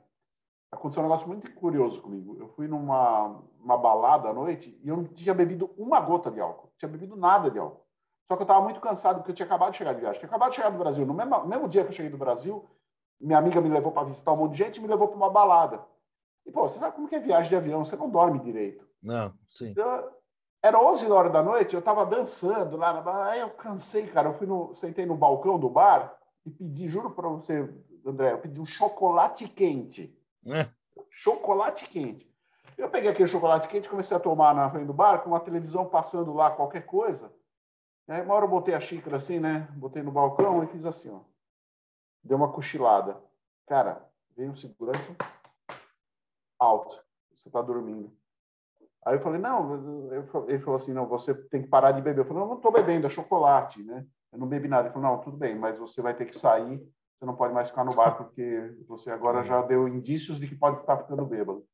aconteceu um negócio muito curioso comigo. Eu fui numa uma balada à noite e eu não tinha bebido uma gota de álcool. Não tinha bebido nada de álcool. Só que eu estava muito cansado porque eu tinha acabado de chegar de viagem. Tinha acabado de chegar do Brasil. No mesmo, mesmo dia que eu cheguei do Brasil, minha amiga me levou para visitar um monte de gente e me levou para uma balada. E, pô, você sabe como que é viagem de avião? Você não dorme direito. Não, sim. Então, era 11 horas da noite, eu estava dançando lá na bar. Aí eu cansei, cara. Eu fui no, sentei no balcão do bar e pedi, juro para você, André, eu pedi um chocolate quente. É chocolate quente. Eu peguei aquele chocolate quente comecei a tomar na frente do bar, com uma televisão passando lá, qualquer coisa. Aí, uma hora eu botei a xícara assim, né? Botei no balcão e fiz assim, ó. Deu uma cochilada. Cara, veio um segurança alto. Você tá dormindo. Aí eu falei, não, ele falou assim, não, você tem que parar de beber. Eu falei, não, não tô bebendo, é chocolate, né? Eu não bebi nada. Ele falou, não, tudo bem, mas você vai ter que sair você não pode mais ficar no bar [LAUGHS] porque você agora já deu indícios de que pode estar ficando bêbado.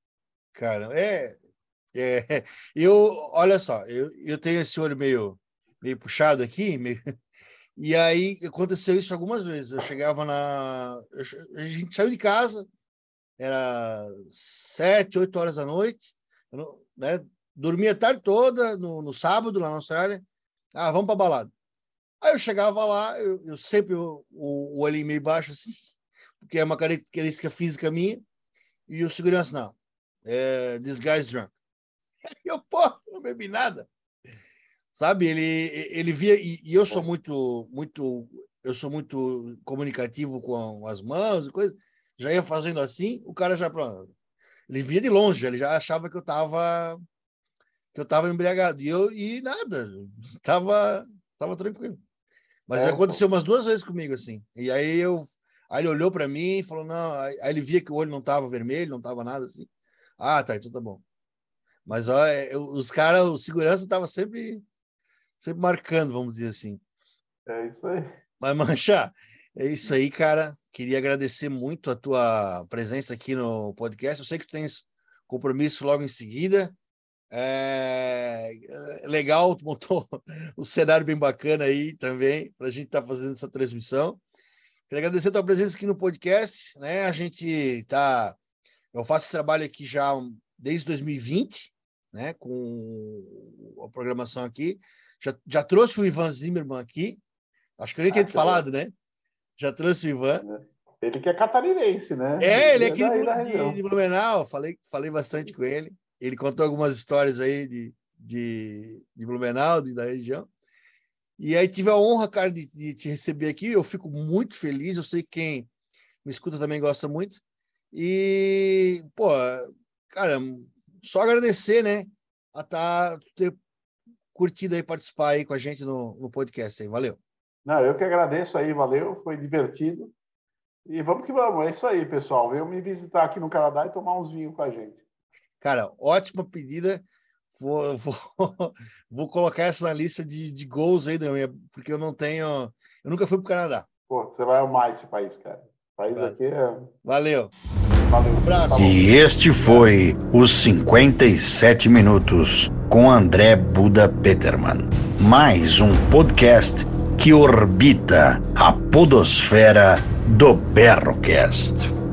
Cara, é, é [LAUGHS] eu, olha só, eu, eu tenho esse olho meio, meio puxado aqui, meio, [LAUGHS] e aí aconteceu isso algumas vezes. Eu chegava na, eu, a gente saiu de casa, era sete, oito horas da noite, não, né? Dormia a tarde toda no, no sábado lá na Austrália. Ah, vamos para balada. Aí eu chegava lá, eu, eu sempre o, o olhinho meio baixo assim, porque é uma característica física minha, e o segurança, não, é, this guy's drunk. [LAUGHS] Eu, pô, não bebi nada. Sabe, ele, ele via, e, e, eu sou muito, muito, eu sou muito comunicativo com as mãos e coisas, já ia fazendo assim, o cara já, ele via de longe, ele já achava que eu estava que eu estava embriagado, e eu, e nada, [LAUGHS] estava tava tranquilo. Mas é, aconteceu umas duas vezes comigo, assim. E aí eu. Aí ele olhou para mim e falou: não. Aí ele via que o olho não estava vermelho, não estava nada assim. Ah, tá, então tá bom. Mas ó, eu, os caras, o segurança estava sempre, sempre marcando, vamos dizer assim. É isso aí. Mas, Mancha, é isso aí, cara. Queria agradecer muito a tua presença aqui no podcast. Eu sei que tu tens compromisso logo em seguida. É, é legal, [LAUGHS] montou um cenário bem bacana aí também para a gente estar tá fazendo essa transmissão. Queria agradecer a tua presença aqui no podcast, né? A gente está, eu faço esse trabalho aqui já desde 2020, né? Com a programação aqui, já, já trouxe o Ivan Zimmerman aqui. Acho que eu nem tinha ah, falado, né? Já trouxe o Ivan. Ele que é catarinense, né? É, ele é aqui de, de Blumenau. Falei, falei bastante com ele. Ele contou algumas histórias aí de, de, de Blumenau, de, da região. E aí tive a honra, cara, de, de, te receber aqui. Eu fico muito feliz. Eu sei que quem me escuta também gosta muito. E, pô, cara, só agradecer, né? A tá, ter curtido aí participar aí com a gente no, no podcast aí. Valeu. Não, eu que agradeço aí, valeu, foi divertido. E vamos que vamos, é isso aí, pessoal. Venham me visitar aqui no Canadá e tomar uns vinhos com a gente. Cara, ótima pedida. Vou, vou, [LAUGHS] vou colocar essa na lista de, de gols aí, porque eu não tenho. Eu nunca fui para o Canadá. Pô, você vai amar esse país, cara. País Valeu. aqui é. Valeu. Valeu. Tá e este foi os 57 minutos com André Buda Peterman. Mais um podcast que orbita a podosfera do Berrocast.